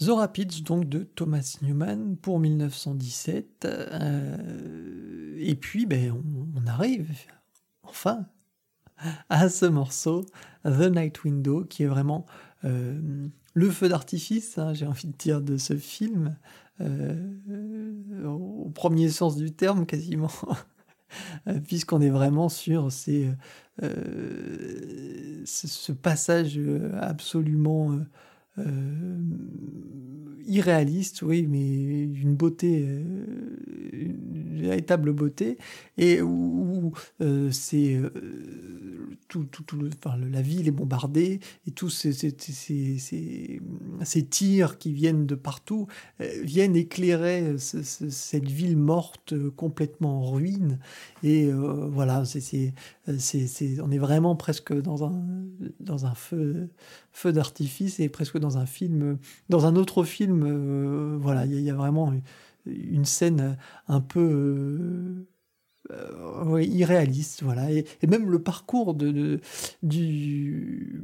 The Rapids, donc de Thomas Newman pour 1917. Euh, et puis, ben, on, arrive enfin à ce morceau, The Night Window, qui est vraiment euh, le feu d'artifice, hein, j'ai envie de dire, de ce film, euh, au premier sens du terme quasiment, puisqu'on est vraiment sur ce passage absolument euh, irréaliste, oui, mais d'une beauté, euh, une véritable beauté, et où, euh, c'est tout, tout, tout le, enfin, la ville est bombardée et tous ces, ces, ces, ces, tirs qui viennent de partout viennent éclairer cette ville morte complètement en ruine. Et voilà, c'est, c'est, on est vraiment presque dans un, dans un feu feu d'artifice et presque dans un film, dans un autre film, euh, voilà, il y, a vraiment une scène un peu euh, irréaliste, voilà, et, même le parcours de, du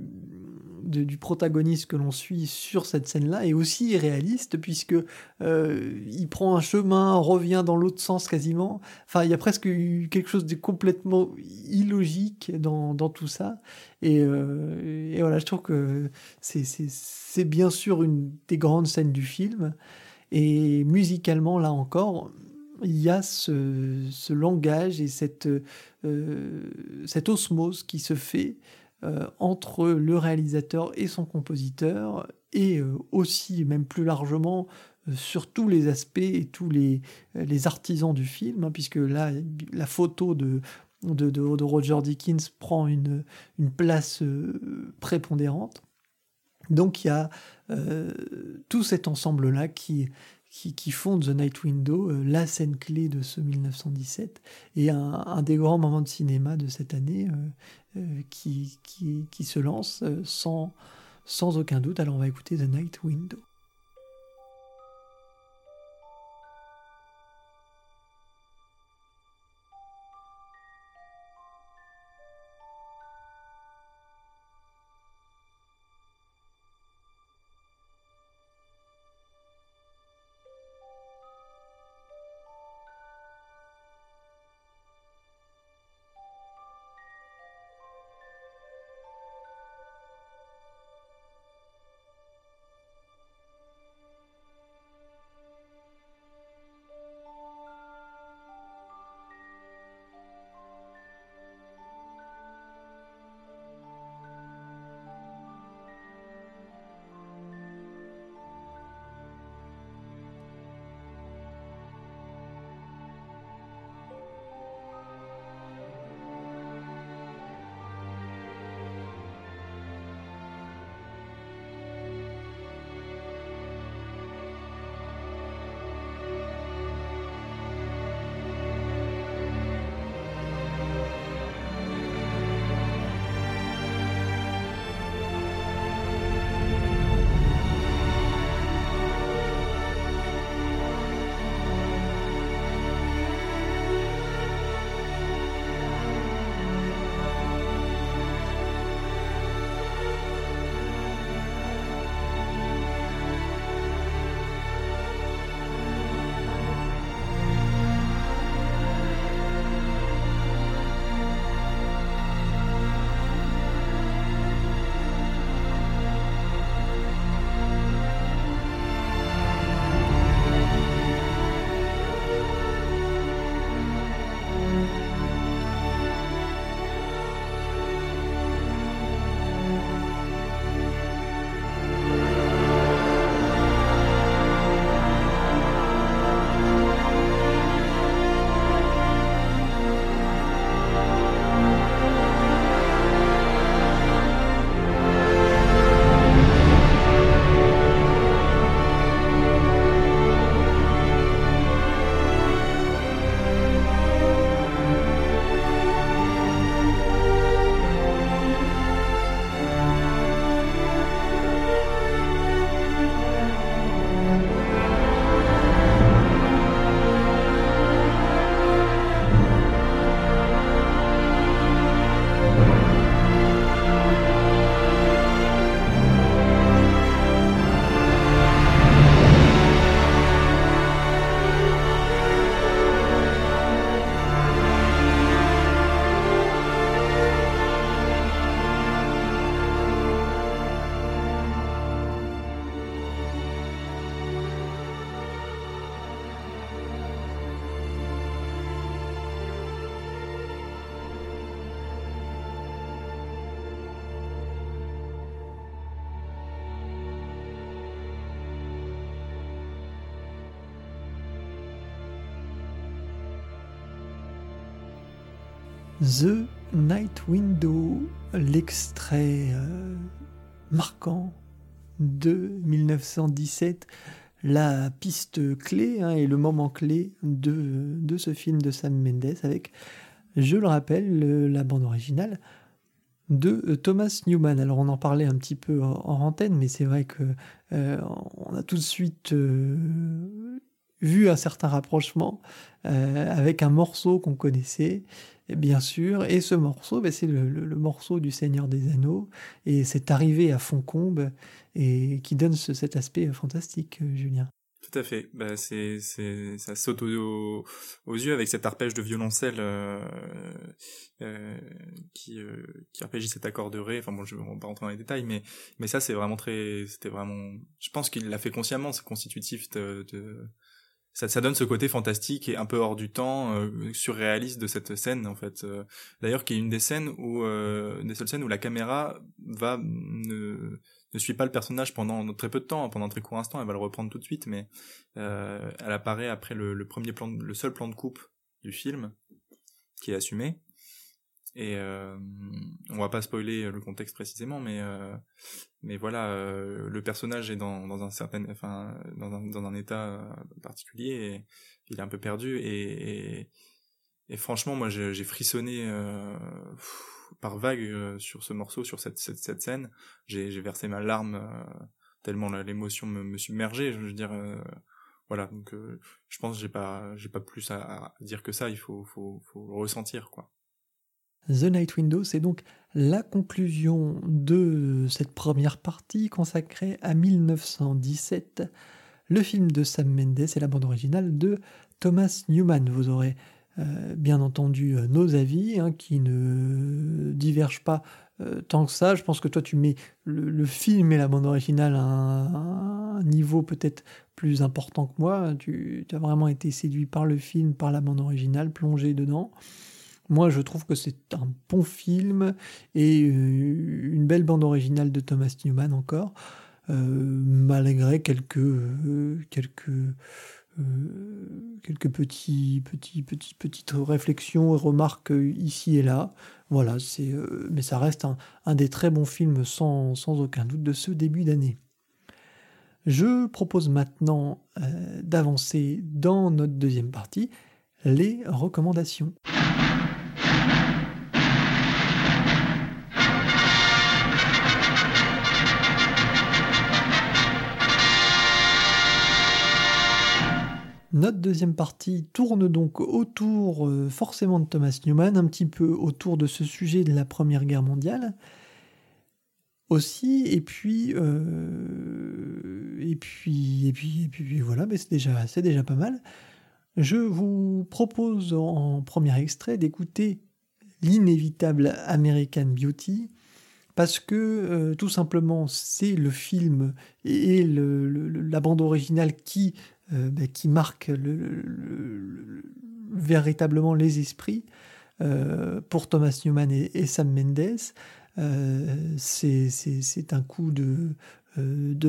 du protagoniste que l'on suit sur cette scène-là est aussi réaliste puisque euh, il prend un chemin, revient dans l'autre sens quasiment. Enfin, il y a presque quelque chose de complètement illogique dans, dans tout ça. Et, euh, voilà, je trouve que c'est bien sûr une des grandes scènes du film. Et musicalement, là encore, il y a ce, ce langage et cette, euh, cette osmose qui se fait euh, entre le réalisateur et son compositeur, et euh, aussi, même plus largement, euh, sur tous les aspects et tous les, artisans du film, hein, puisque là, la photo de, de, Roger Dickens prend une, une place prépondérante. Donc il y a tout cet ensemble-là qui, qui, qui The Night Window la scène clé de ce 1917 et un, un, des grands moments de cinéma de cette année. Euh, qui, qui, qui, se lance euh, sans, sans aucun doute. Alors on va écouter The Night Window. The Night Window, l'extrait euh, marquant de 1917, la piste clé hein, et le moment clé de, de, ce film de Sam Mendes avec, je le rappelle, la bande originale de euh, Thomas Newman. Alors on en parlait un petit peu en, antenne, mais c'est vrai que euh, on a tout de suite vu un certain rapprochement avec un morceau qu'on connaissait, bien sûr. Et ce morceau, ben, c'est le, morceau du Seigneur des Anneaux. Et c'est arrivé à Foncombe et qui donne cet aspect fantastique, Julien. Tout à fait. Bah, c'est, c'est, ça saute aux, yeux avec cet arpège de violoncelle euh, euh, qui, euh, qui arpégie cet accord de ré. Enfin bon, je ne vais pas rentrer dans les détails, mais, mais ça c'est vraiment très, c'était vraiment. Je pense qu'il l'a fait consciemment, c'est constitutif de, de ça, ça, donne ce côté fantastique et un peu hors du temps, euh, surréaliste de cette scène en fait. Euh, d'ailleurs, qui est une des scènes où, euh, des seules scènes où la caméra va ne, ne suit pas le personnage pendant très peu de temps, pendant un très court instant, elle va le reprendre tout de suite, mais euh, elle apparaît après le, le, premier plan, le seul plan de coupe du film qui est assumé. Et euh, on va pas spoiler le contexte précisément, mais euh, mais voilà, euh, le personnage est dans, dans un certain, enfin dans un, dans un état particulier, et il est un peu perdu et, et, et franchement moi j'ai frissonné euh, par vague sur ce morceau, sur cette cette, scène. J'ai versé ma larme tellement l'émotion me, me submergeait. Je veux dire voilà donc je pense j'ai pas j'ai pas plus à, à, dire que ça. Il faut faut faut le ressentir quoi. The Night Window, c'est donc la conclusion de cette première partie consacrée à 1917, le film de Sam Mendes et la bande originale de Thomas Newman. Vous aurez euh, bien entendu euh, nos avis hein, qui ne divergent pas euh, tant que ça. Je pense que toi tu mets le, film et la bande originale à un, niveau peut-être plus important que moi. Tu, tu, as vraiment été séduit par le film, par la bande originale, plongé dedans. Moi, je trouve que c'est un bon film et euh, une belle bande originale de Thomas Newman encore, euh, malgré quelques euh, quelques quelques petits petits petits petites réflexions et remarques ici et là. Voilà, c'est mais ça reste un, des très bons films sans, sans aucun doute de ce début d'année. Je propose maintenant d'avancer dans notre deuxième partie, les recommandations. Notre deuxième partie tourne donc autour euh, forcément de Thomas Newman, un petit peu autour de ce sujet de la Première Guerre mondiale aussi, et puis euh, et puis et puis et puis voilà, mais c'est déjà déjà pas mal. Je vous propose en premier extrait d'écouter l'inévitable American Beauty parce que euh, tout simplement c'est le film et la bande originale qui euh, ben, qui marque véritablement les esprits euh, pour Thomas Newman et, Sam Mendes. Euh, c'est un coup de,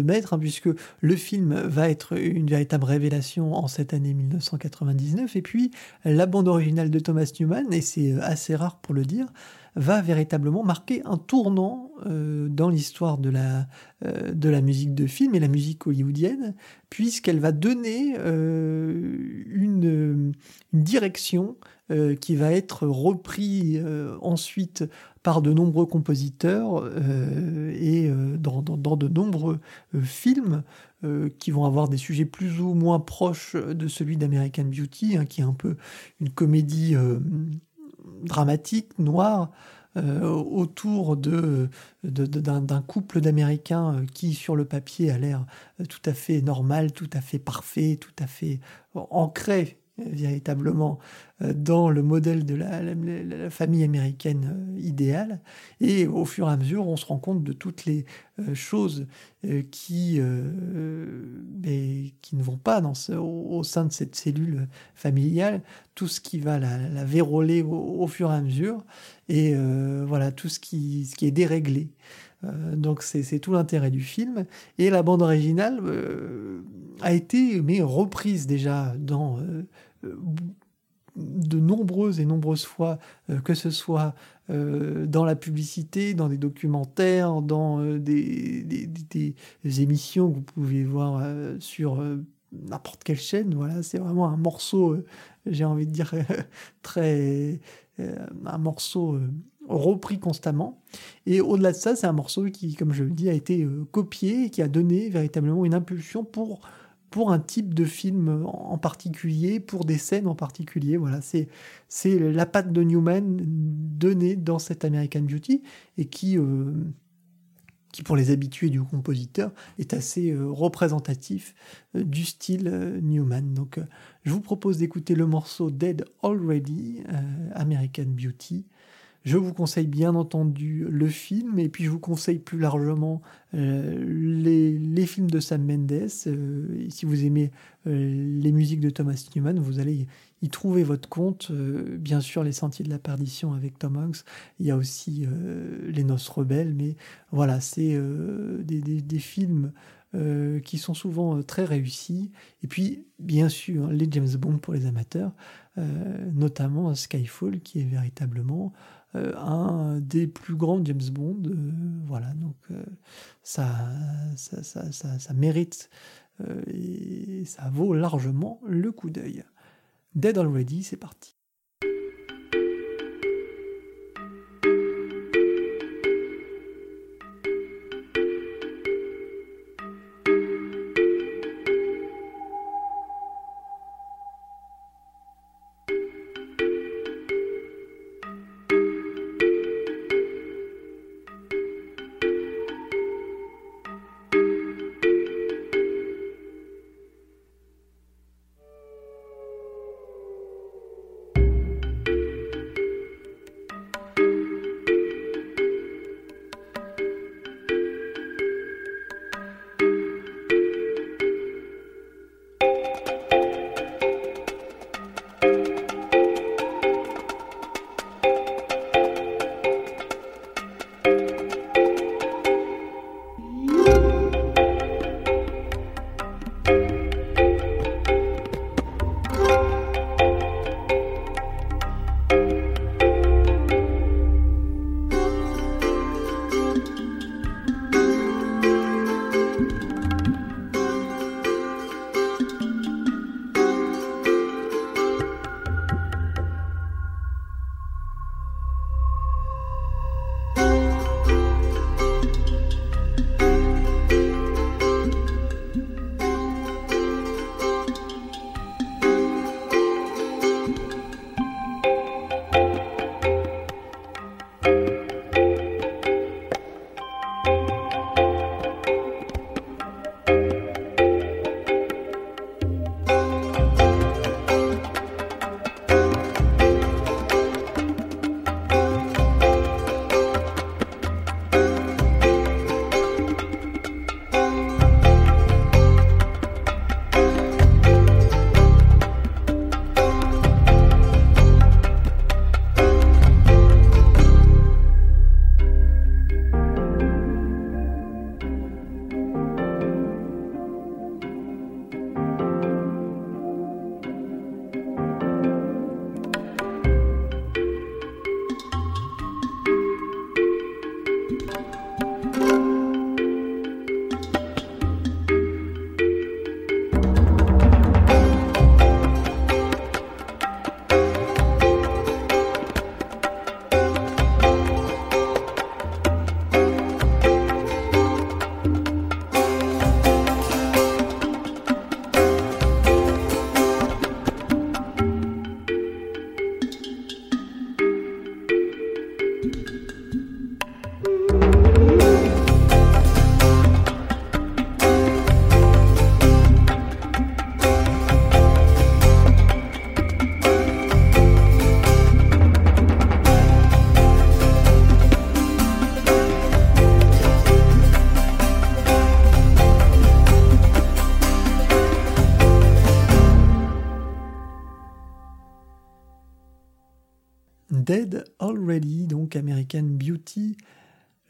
maître, hein, puisque le film va être une véritable révélation en cette année 1999. Et puis, la bande originale de Thomas Newman, et c'est assez rare pour le dire, va véritablement marquer un tournant euh, dans l'histoire de la, euh, de la musique de film et la musique hollywoodienne, puisqu'elle va donner euh, une, direction qui va être reprise ensuite par de nombreux compositeurs et dans, dans, de nombreux films qui vont avoir des sujets plus ou moins proches de celui d'American Beauty, hein, qui est un peu une comédie dramatique, noir, euh, autour de, d'un, couple d'Américains euh, qui, sur le papier, a l'air euh, tout à fait normal, tout à fait parfait, tout à fait ancré véritablement euh, dans le modèle de la, famille américaine euh, idéale. Et au fur et à mesure, on se rend compte de toutes les euh, choses qui, qui ne vont pas dans au, sein de cette cellule familiale, tout ce qui va la, la au, fur et à mesure, et voilà, tout ce qui, ce qui est déréglé. donc c'est tout l'intérêt du film. Et la bande originale a été mais reprise déjà dans de nombreuses et nombreuses fois, euh, que ce soit euh, dans la publicité, dans des documentaires, dans euh, des, des, émissions que vous pouvez voir sur n'importe quelle chaîne. Voilà, c'est vraiment un morceau, j'ai envie de dire, très. un morceau repris constamment. Et au-delà de ça, c'est un morceau qui, comme je le dis, a été copié et qui a donné véritablement une impulsion pour pour un type de film en particulier, pour des scènes en particulier. Voilà, c'est la patte de Newman donnée dans cette American Beauty et qui euh, qui pour les habitués du compositeur est assez euh, représentatif euh, du style Newman. Donc je vous propose d'écouter le morceau Dead Already, American Beauty, je vous conseille bien entendu le film et puis je vous conseille plus largement euh, les, films de Sam Mendes. Euh, si vous aimez euh, les musiques de Thomas Newman, vous allez y trouver votre compte. bien sûr, Les Sentiers de la Perdition avec Tom Hanks. Il y a aussi Les Noces Rebelles. Mais voilà, c'est des, films qui sont souvent très réussis. Et puis, bien sûr, les James Bond pour les amateurs, notamment Skyfall, qui est véritablement euh, un des plus grands James Bond. Euh, voilà, donc euh, ça, ça, ça, ça, mérite et ça vaut largement le coup d'œil. Dead Already, c'est parti.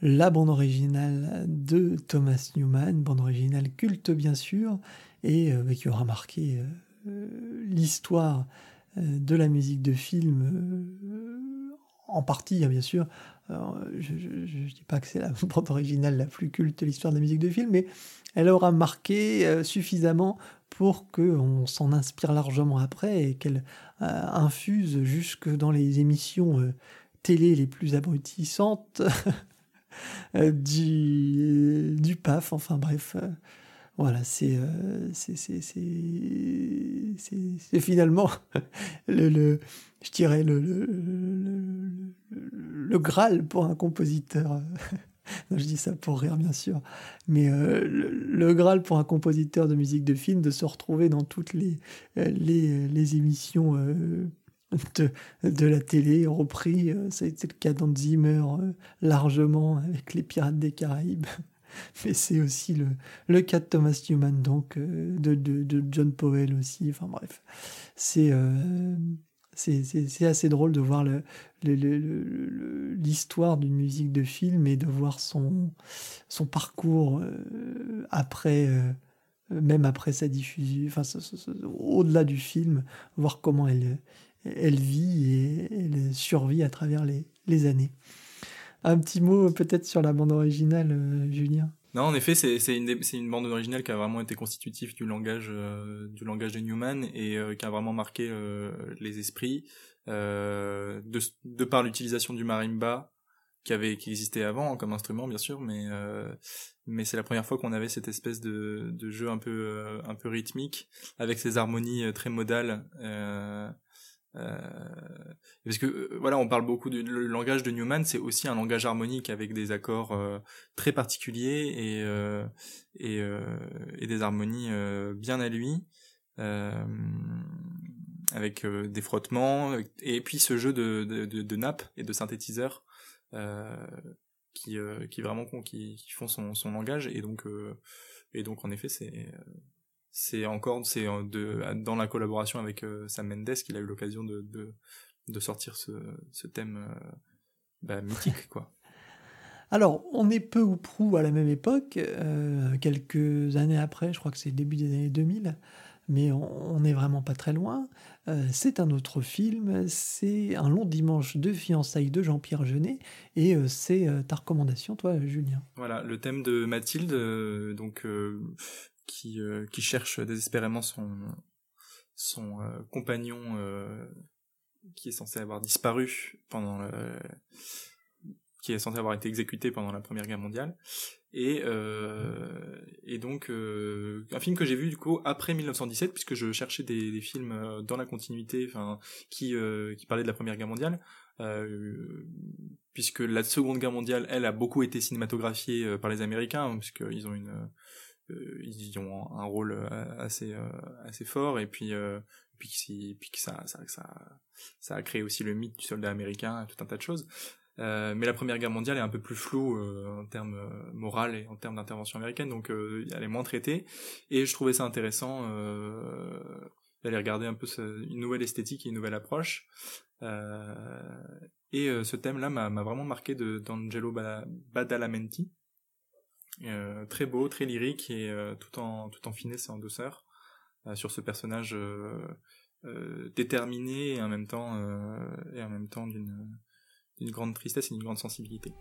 La bande originale de Thomas Newman, bande originale culte bien sûr, et euh, qui aura marqué euh, l'histoire euh, de la musique de film, en partie hein, bien sûr. je ne dis pas que c'est la bande originale la plus culte de l'histoire de la musique de film, mais elle aura marqué suffisamment pour qu'on s'en inspire largement après et qu'elle infuse jusque dans les émissions télé les plus abrutissantes du, du PAF, enfin bref. Euh, voilà, c'est c'est finalement le, le, je dirais le, le, le, Graal pour un compositeur. je dis ça pour rire, bien sûr. Mais le, Graal pour un compositeur de musique de film, de se retrouver dans toutes les, les, les émissions de, de, la télé repris. Ça a été le cas d'Anzimmer largement avec les Pirates des Caraïbes. mais c'est aussi le, le cas de Thomas Newman, donc euh, de, de, John Powell aussi. Enfin bref, c'est euh, c'est assez drôle de voir l'histoire d'une musique de film et de voir son, son parcours euh, après, même après sa diffusion, enfin, au-delà du film, voir comment elle, elle vit et elle survit à travers les, années. Un petit mot peut-être sur la bande originale, euh, Julien? Non, en effet, c'est une, bande originale qui a vraiment été constitutive du langage euh, du langage de Newman et euh, qui a vraiment marqué les esprits de, par l'utilisation du marimba qui avait qui existait avant comme instrument bien sûr, mais mais c'est la première fois qu'on avait cette espèce de, de jeu un peu un peu rythmique avec ces harmonies très modales. Euh, parce que euh, voilà, on parle beaucoup du langage de Newman, c'est aussi un langage harmonique avec des accords euh, très particuliers et et, des harmonies bien à lui, avec des frottements et puis ce jeu de de, nappes et de synthétiseurs qui qui vraiment qui font son son langage et donc et donc en effet c'est c'est encore c'est de dans la collaboration avec euh, Sam Mendes qu'il a eu l'occasion de, de, de sortir ce, ce thème euh, bah, mythique quoi. Alors, on est peu ou prou à la même époque, euh, quelques années après, je crois que c'est début des années 2000, mais on n'est vraiment pas très loin. c'est un autre film, c'est Un long dimanche de fiançailles de Jean-Pierre Jeunet, et c'est ta recommandation, toi, Julien? Voilà, le thème de Mathilde, donc qui, euh, qui cherche désespérément son, son euh, compagnon euh, qui est censé avoir disparu pendant le, qui est censé avoir été exécuté pendant la Première Guerre mondiale. Et, et donc un film que j'ai vu du coup après 1917 puisque je cherchais des, films dans la continuité, qui qui parlaient de la Première Guerre mondiale, puisque la Seconde Guerre mondiale elle a beaucoup été cinématographiée par les Américains hein, puisqu'ils ont une ils ont un rôle euh, assez euh, assez fort et puis puis, puis que ça, ça, ça, a créé aussi le mythe du soldat américain, tout un tas de choses. Euh, mais la Première Guerre mondiale est un peu plus floue en termes euh, et en termes d'intervention américaine, donc elle est moins traitée. Et je trouvais ça intéressant d'aller regarder un peu une nouvelle esthétique et une nouvelle approche. et ce thème-là m'a vraiment marqué d'Angelo Badalamenti, euh, très beau, très lyrique et euh, tout en tout finesse et en douceur euh, sur ce personnage déterminé et en même temps et en même temps d'une grande tristesse et d'une grande sensibilité.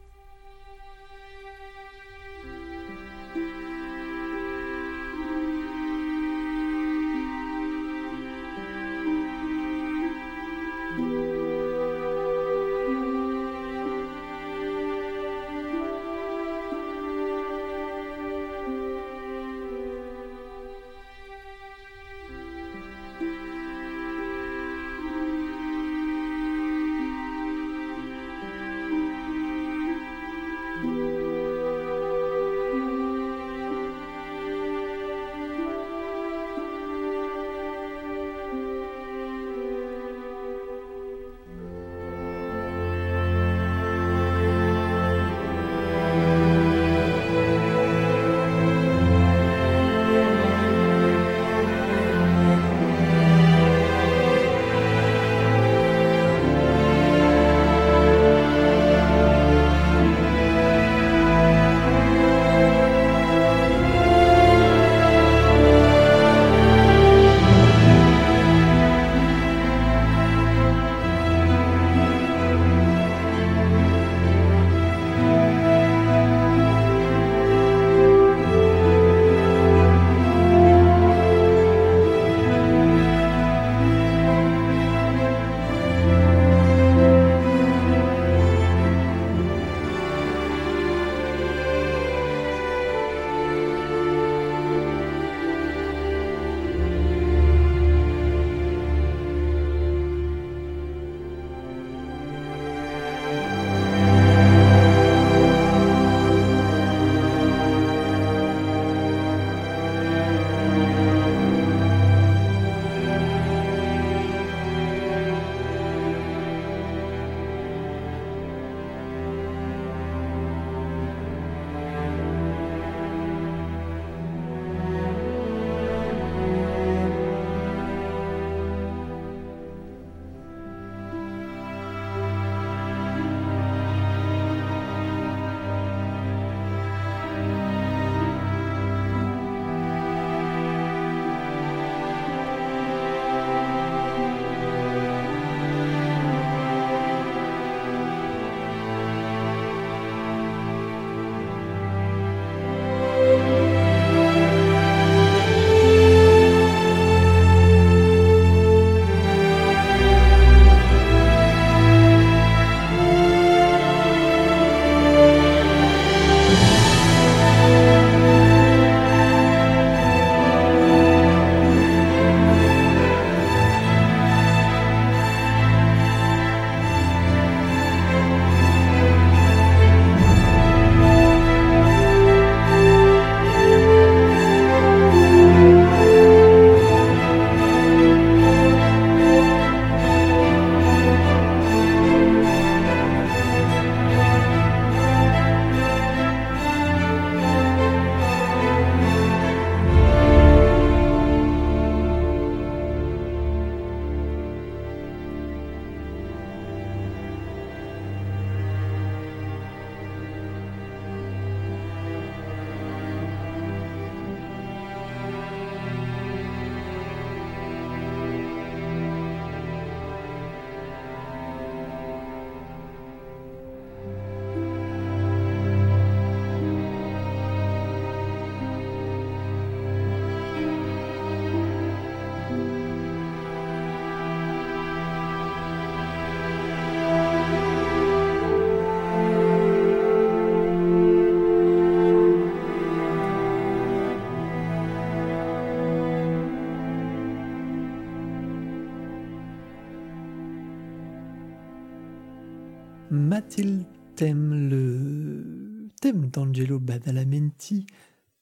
Mathilde thème le thème d'Angelo Badalamenti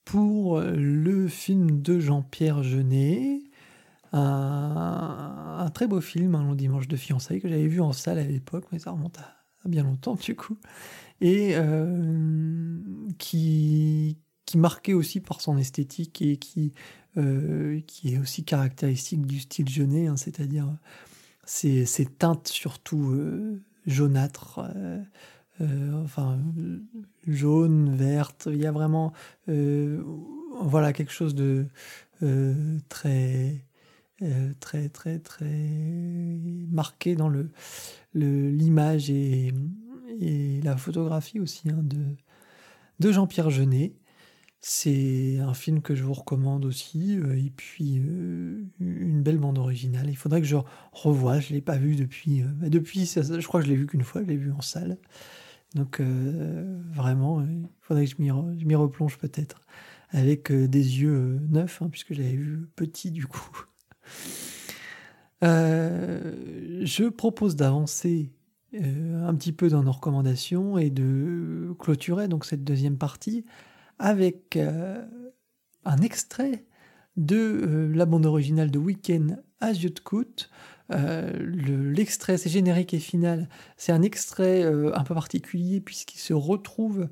pour le film de Jean-Pierre Jeunet. Un, très beau film, Un long dimanche de fiançailles, que j'avais vu en salle à l'époque, mais ça remonte à, bien longtemps du coup. Et euh, qui, qui marquait aussi par son esthétique et qui, euh, qui est aussi caractéristique du style Jeunet, hein, c'est-à-dire ces, ces, teintes surtout euh, jaunâtres. enfin jaune, verte, il y a vraiment voilà quelque chose de très euh, très très très marqué dans le l'image et, et, la photographie aussi hein, de, de Jean-Pierre Jeunet. C'est un film que je vous recommande aussi, euh, et puis euh, une belle bande originale. Il faudrait que je revoie, je ne l'ai pas vu depuis. Bah, depuis, je crois que je l'ai vu qu'une fois, je l'ai vu en salle. Donc vraiment, il faudrait que je m'y replonge peut-être, avec des yeux neufs, hein, puisque je l'avais vu petit du coup. Euh, je propose d'avancer euh, un petit peu dans nos recommandations et de clôturer donc cette deuxième partie avec euh, un extrait de la bande originale de Weekend as You L'extrait, c'est générique et final. C'est un extrait un peu particulier puisqu'il se retrouve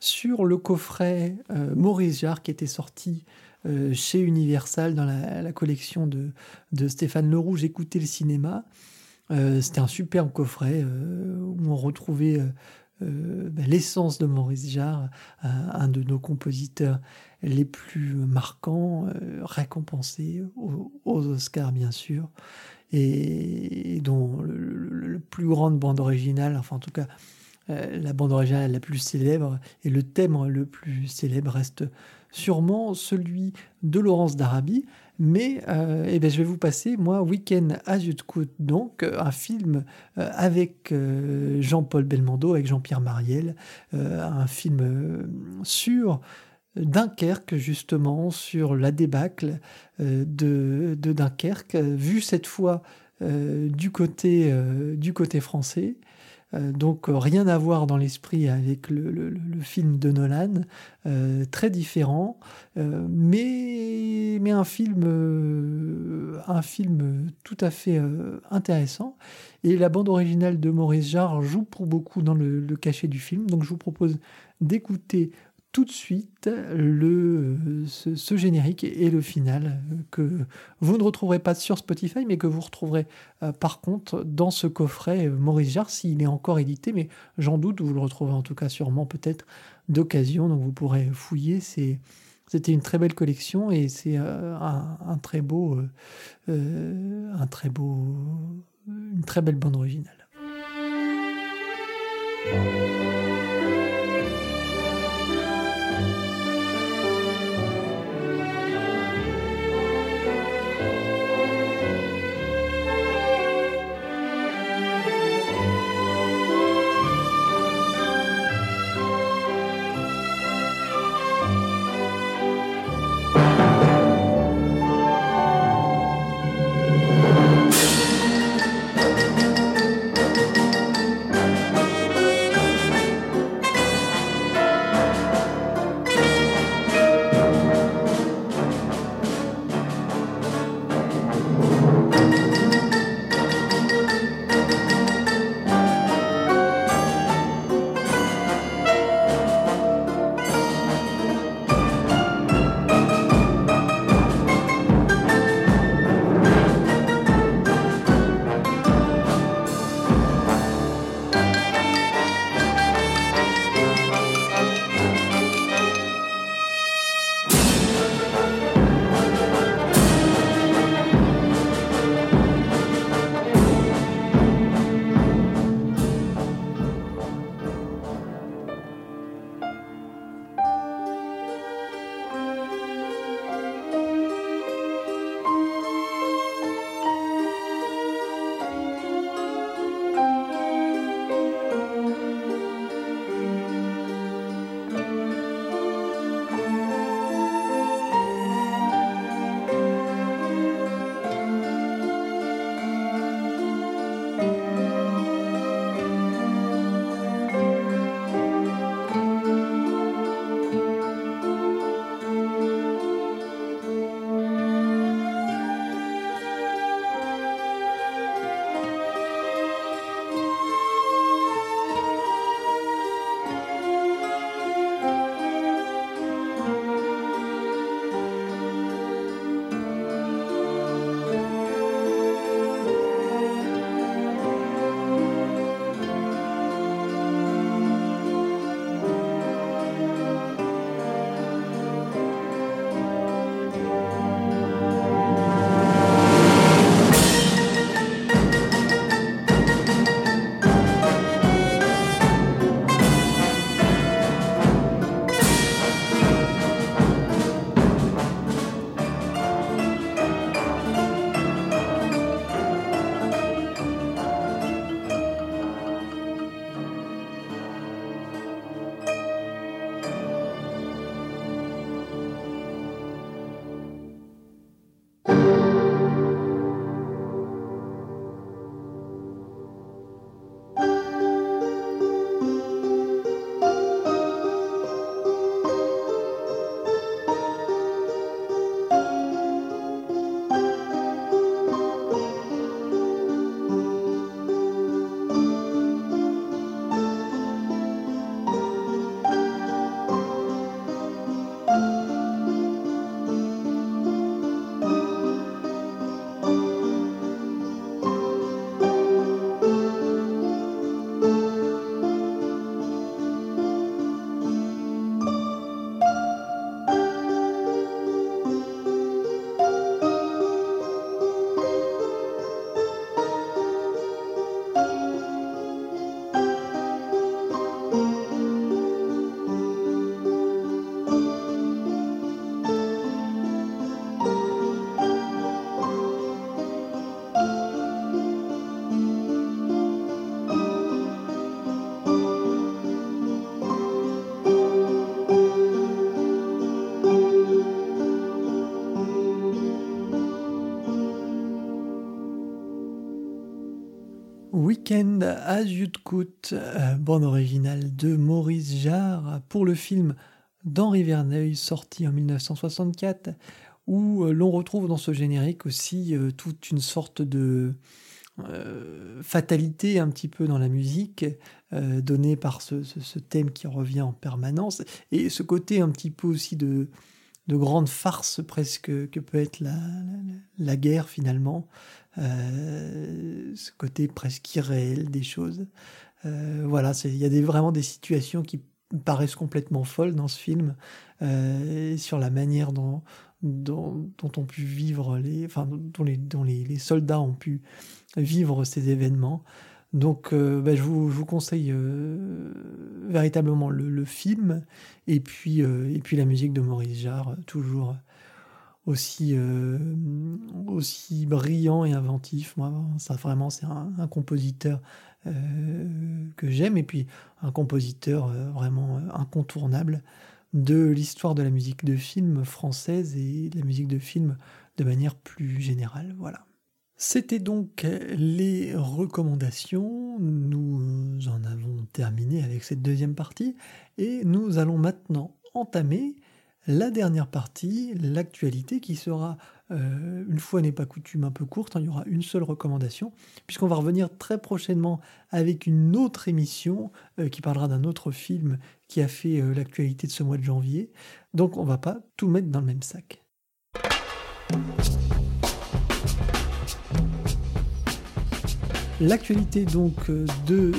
sur le coffret Maurice Jarre qui était sorti euh, chez Universal dans la, collection de, Stéphane Leroux, J'écoutais le cinéma. Euh, c'était un superbe coffret euh, où on retrouvait ben, l'essence de Maurice Jarre, un de nos compositeurs les plus marquants, récompensés aux, Oscars bien sûr, et, dont le, plus grande bande originale, enfin en tout cas la bande originale la plus célèbre et le thème le plus célèbre reste sûrement celui de Laurence d'Arabie, mais euh, eh ben, je vais vous passer, moi, Weekend à Zutkut, donc euh, un film euh, avec Jean-Paul Belmondo, avec Jean-Pierre Mariel, un film sur Dunkerque, justement, sur la débâcle de, Dunkerque, vu cette fois du côté français. Euh, donc euh, rien à voir dans l'esprit avec le, film de Nolan, euh, très différent, mais, mais un, film, un film tout à fait intéressant. Et la bande originale de Maurice Jarre joue pour beaucoup dans le, le cachet du film, donc je vous propose d'écouter tout de suite le, ce, générique et le final que vous ne retrouverez pas sur Spotify, mais que vous retrouverez euh, par contre dans ce coffret euh, Maurice Jarre, s'il est encore édité, mais j'en doute, vous le retrouverez en tout cas sûrement peut-être d'occasion, donc vous pourrez fouiller. C'est, c'était une très belle collection et c'est euh, un, très beau, un très beau, une très belle bande originale. Zuidcote, euh, bande originale de Maurice Jarre pour le film d'Henri Verneuil sorti en 1964 où euh, l'on retrouve dans ce générique aussi euh, toute une sorte de fatalité un petit peu dans la musique donnée par ce, thème qui revient en permanence et ce côté un petit peu aussi de, de grande farce presque que peut être la guerre finalement euh, ce côté presque irréel des choses. Euh, voilà, il y a des, vraiment des situations qui paraissent complètement folles dans ce film, euh, sur la manière dont, dont, dont, ont pu vivre les, enfin, dont les, dont les, les, soldats ont pu vivre ces événements. Donc, bah, je, vous, je, vous, conseille véritablement le, le, film et puis, et puis la musique de Maurice Jarre, toujours aussi, euh, aussi brillant et inventif. Moi, ça vraiment, c'est un, compositeur euh, que j'aime et puis un compositeur euh, vraiment incontournable de l'histoire de la musique de film française et de la musique de film de manière plus générale. Voilà. C'était donc les recommandations. Nous en avons terminé avec cette deuxième partie et nous allons maintenant entamer la dernière partie, l'actualité, qui sera, euh, une fois n'est pas coutume, un peu courte. Hein, il y aura une seule recommandation, puisqu'on va revenir très prochainement avec une autre émission euh, qui parlera d'un autre film qui a fait euh, l'actualité de ce mois de janvier. Donc on va pas tout mettre dans le même sac. L'actualité donc de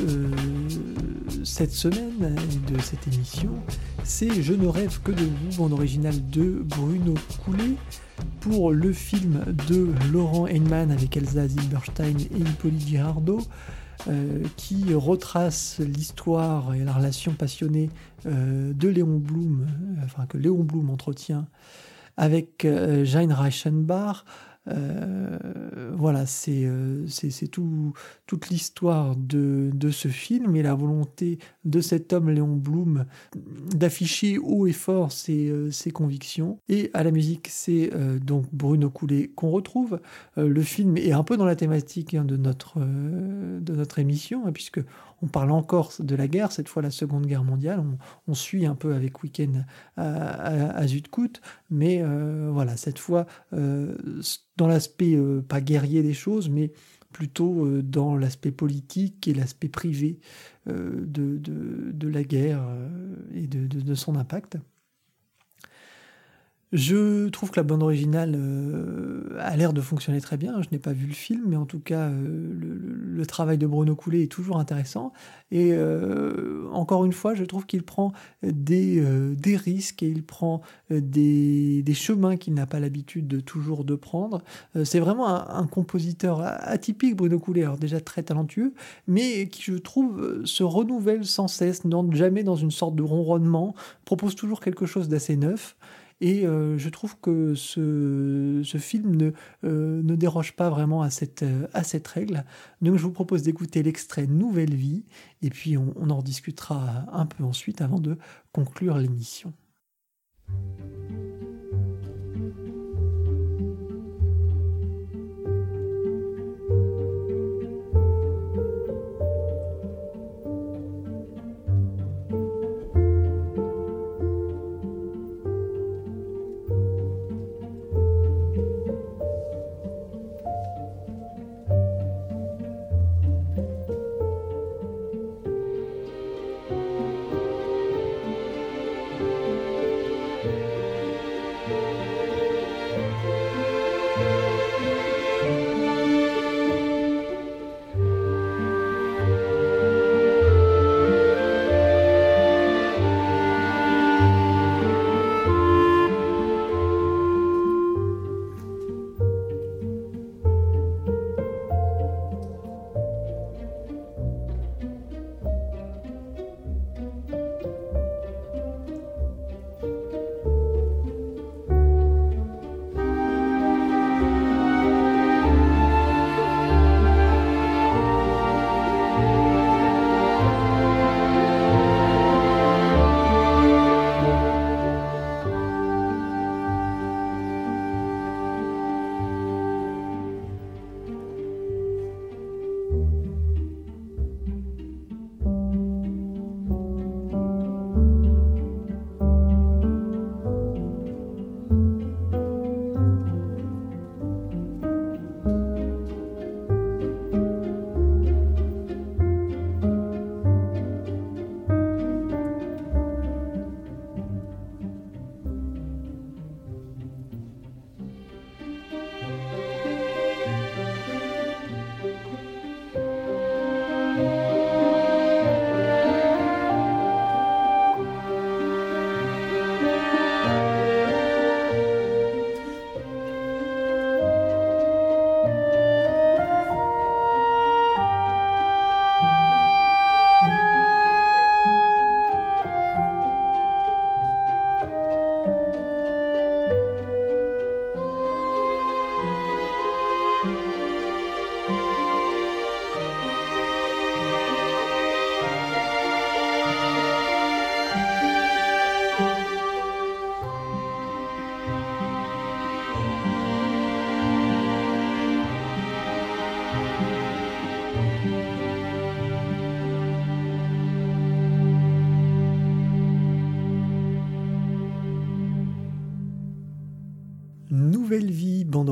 cette semaine de cette émission, c'est Je ne rêve que de vous, bande originale de Bruno Coulet, pour le film de Laurent Heinemann avec Elsa Zilberstein et Hippolyte Girardot, euh, qui retrace l'histoire et la relation passionnée euh, de Léon Blum, euh, enfin que Léon Blum entretient avec Jane Reichenbach, euh, voilà, c'est euh, c'est tout, toute l'histoire de, ce film et la volonté de cet homme, Léon Blum, d'afficher haut et fort ses, euh, convictions. Et à la musique, c'est donc Bruno Coulet qu'on retrouve. le film est un peu dans la thématique hein, de, notre, de notre émission, hein, puisque on parle encore de la guerre, cette fois la Seconde Guerre mondiale. On, suit un peu avec Weekend à, à, mais euh, voilà, cette fois euh, dans l'aspect euh, pas guerrier des choses, mais plutôt dans l'aspect politique et l'aspect privé de, la guerre et de son impact. Je trouve que la bande originale euh, a l'air de fonctionner très bien. Je n'ai pas vu le film, mais en tout cas, euh, le, travail de Bruno Coulet est toujours intéressant. Et euh, encore une fois, je trouve qu'il prend des, risques et il prend des, des chemins qu'il n'a pas l'habitude de toujours de prendre. C'est vraiment un, compositeur atypique, Bruno Coulet, alors déjà très talentueux, mais qui, je trouve, se renouvelle sans cesse, n'entre jamais dans une sorte de ronronnement, propose toujours quelque chose d'assez neuf. Et euh, je trouve que ce, film ne, euh, ne, déroge pas vraiment à cette, euh, à cette règle. Donc je vous propose d'écouter l'extrait Nouvelle Vie, et puis on, on en rediscutera un peu ensuite avant de conclure l'émission.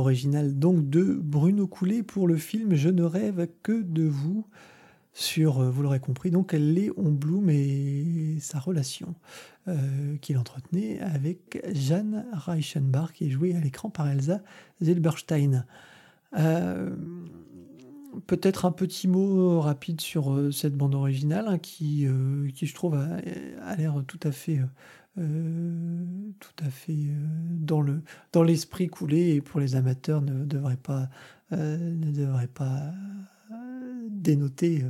Originale donc de Bruno Coulet pour le film Je ne rêve que de vous sur, euh, vous l'aurez compris, donc Léon Blum et sa relation euh, qu'il entretenait avec Jeanne Reichenbach qui est jouée à l'écran par Elsa Zilberstein. Euh, peut-être un petit mot rapide sur cette bande originale hein, qui, qui, je trouve, a, l'air tout à fait tout à fait dans dans l'esprit coulé et pour les amateurs ne devrait pas ne devrait pas dénoter.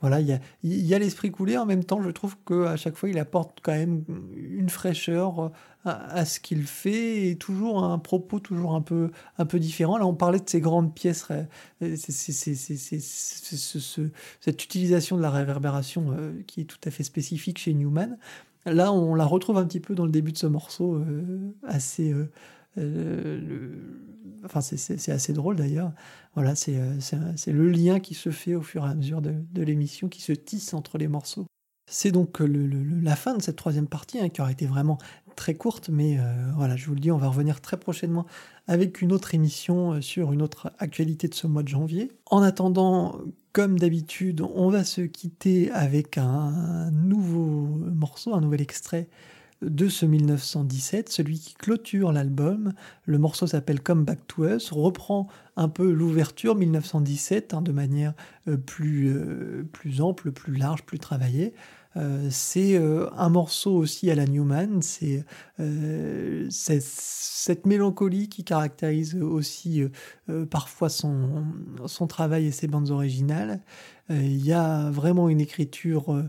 Voilà, il y a, l'esprit coulé. En même temps, je trouve qu'à chaque fois, il apporte quand même une fraîcheur euh, à, ce qu'il fait et toujours un propos toujours un peu, un peu différent. Là, on parlait de ces grandes pièces, cette utilisation de la réverbération euh, qui est tout à fait spécifique chez Newman. Là, on la retrouve un petit peu dans le début de ce morceau, assez, euh, enfin, c'est assez drôle d'ailleurs. Voilà, euh, c'est le lien qui se fait au fur et à mesure de, l'émission, qui se tisse entre les morceaux. C'est donc la fin de cette troisième partie, hein, qui aura été vraiment très courte, mais euh, voilà, je vous le dis, on va revenir très prochainement avec une autre émission sur une autre actualité de ce mois de janvier. En attendant, comme d'habitude, on va se quitter avec un nouveau morceau, un nouvel extrait de ce 1917, celui qui clôture l'album. Le morceau s'appelle Come Back to Us, reprend un peu l'ouverture 1917 hein, de manière euh, plus, euh, plus ample, plus large, plus travaillée. Euh, c'est un morceau aussi à la Newman, c'est cette mélancolie qui caractérise aussi parfois son, son travail et ses bandes originales. Il y a vraiment une écriture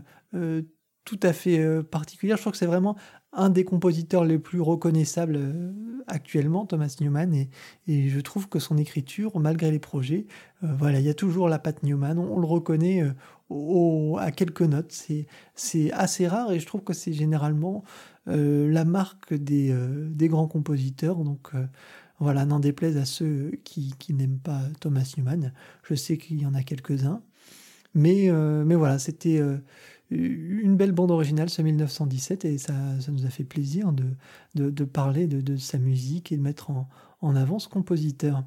tout à fait particulière. Je crois que c'est vraiment un des compositeurs les plus reconnaissables euh, actuellement, Thomas Newman, et, je trouve que son écriture, malgré les projets, euh, voilà, il y a toujours la patte Newman, on, le reconnaît euh, à quelques notes, c'est assez rare et je trouve que c'est généralement la marque des, des, grands compositeurs, donc voilà, n'en déplaise à ceux qui, qui n'aiment pas Thomas Newman, je sais qu'il y en a quelques-uns, mais, mais voilà, c'était une belle bande originale, ce 1917, et ça, nous a fait plaisir de, parler de, sa musique et de mettre en, avant ce compositeur.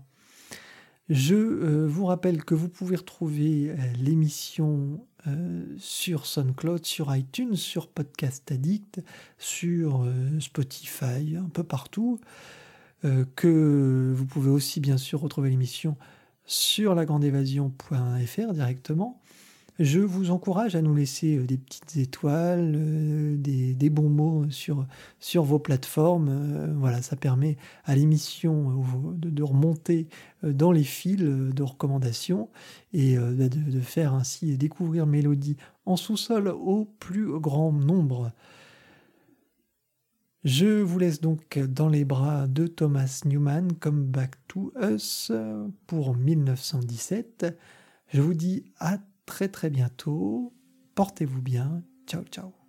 Je euh, vous rappelle que vous pouvez retrouver euh, l'émission euh, sur SoundCloud, sur iTunes, sur Podcast Addict, sur Spotify, un peu partout. que vous pouvez aussi bien sûr retrouver l'émission sur lagrandeévasion.fr directement. Je vous encourage à nous laisser euh, des petites étoiles, euh, des, bons mots sur, sur vos plateformes. Euh, voilà, ça permet à l'émission de, remonter dans les fils de recommandations et de, de faire ainsi découvrir Mélodie en sous-sol au plus grand nombre. Je vous laisse donc dans les bras de Thomas Newman, Come Back to Us pour 1917. Je vous dis à très très bientôt. Portez-vous bien. Ciao ciao.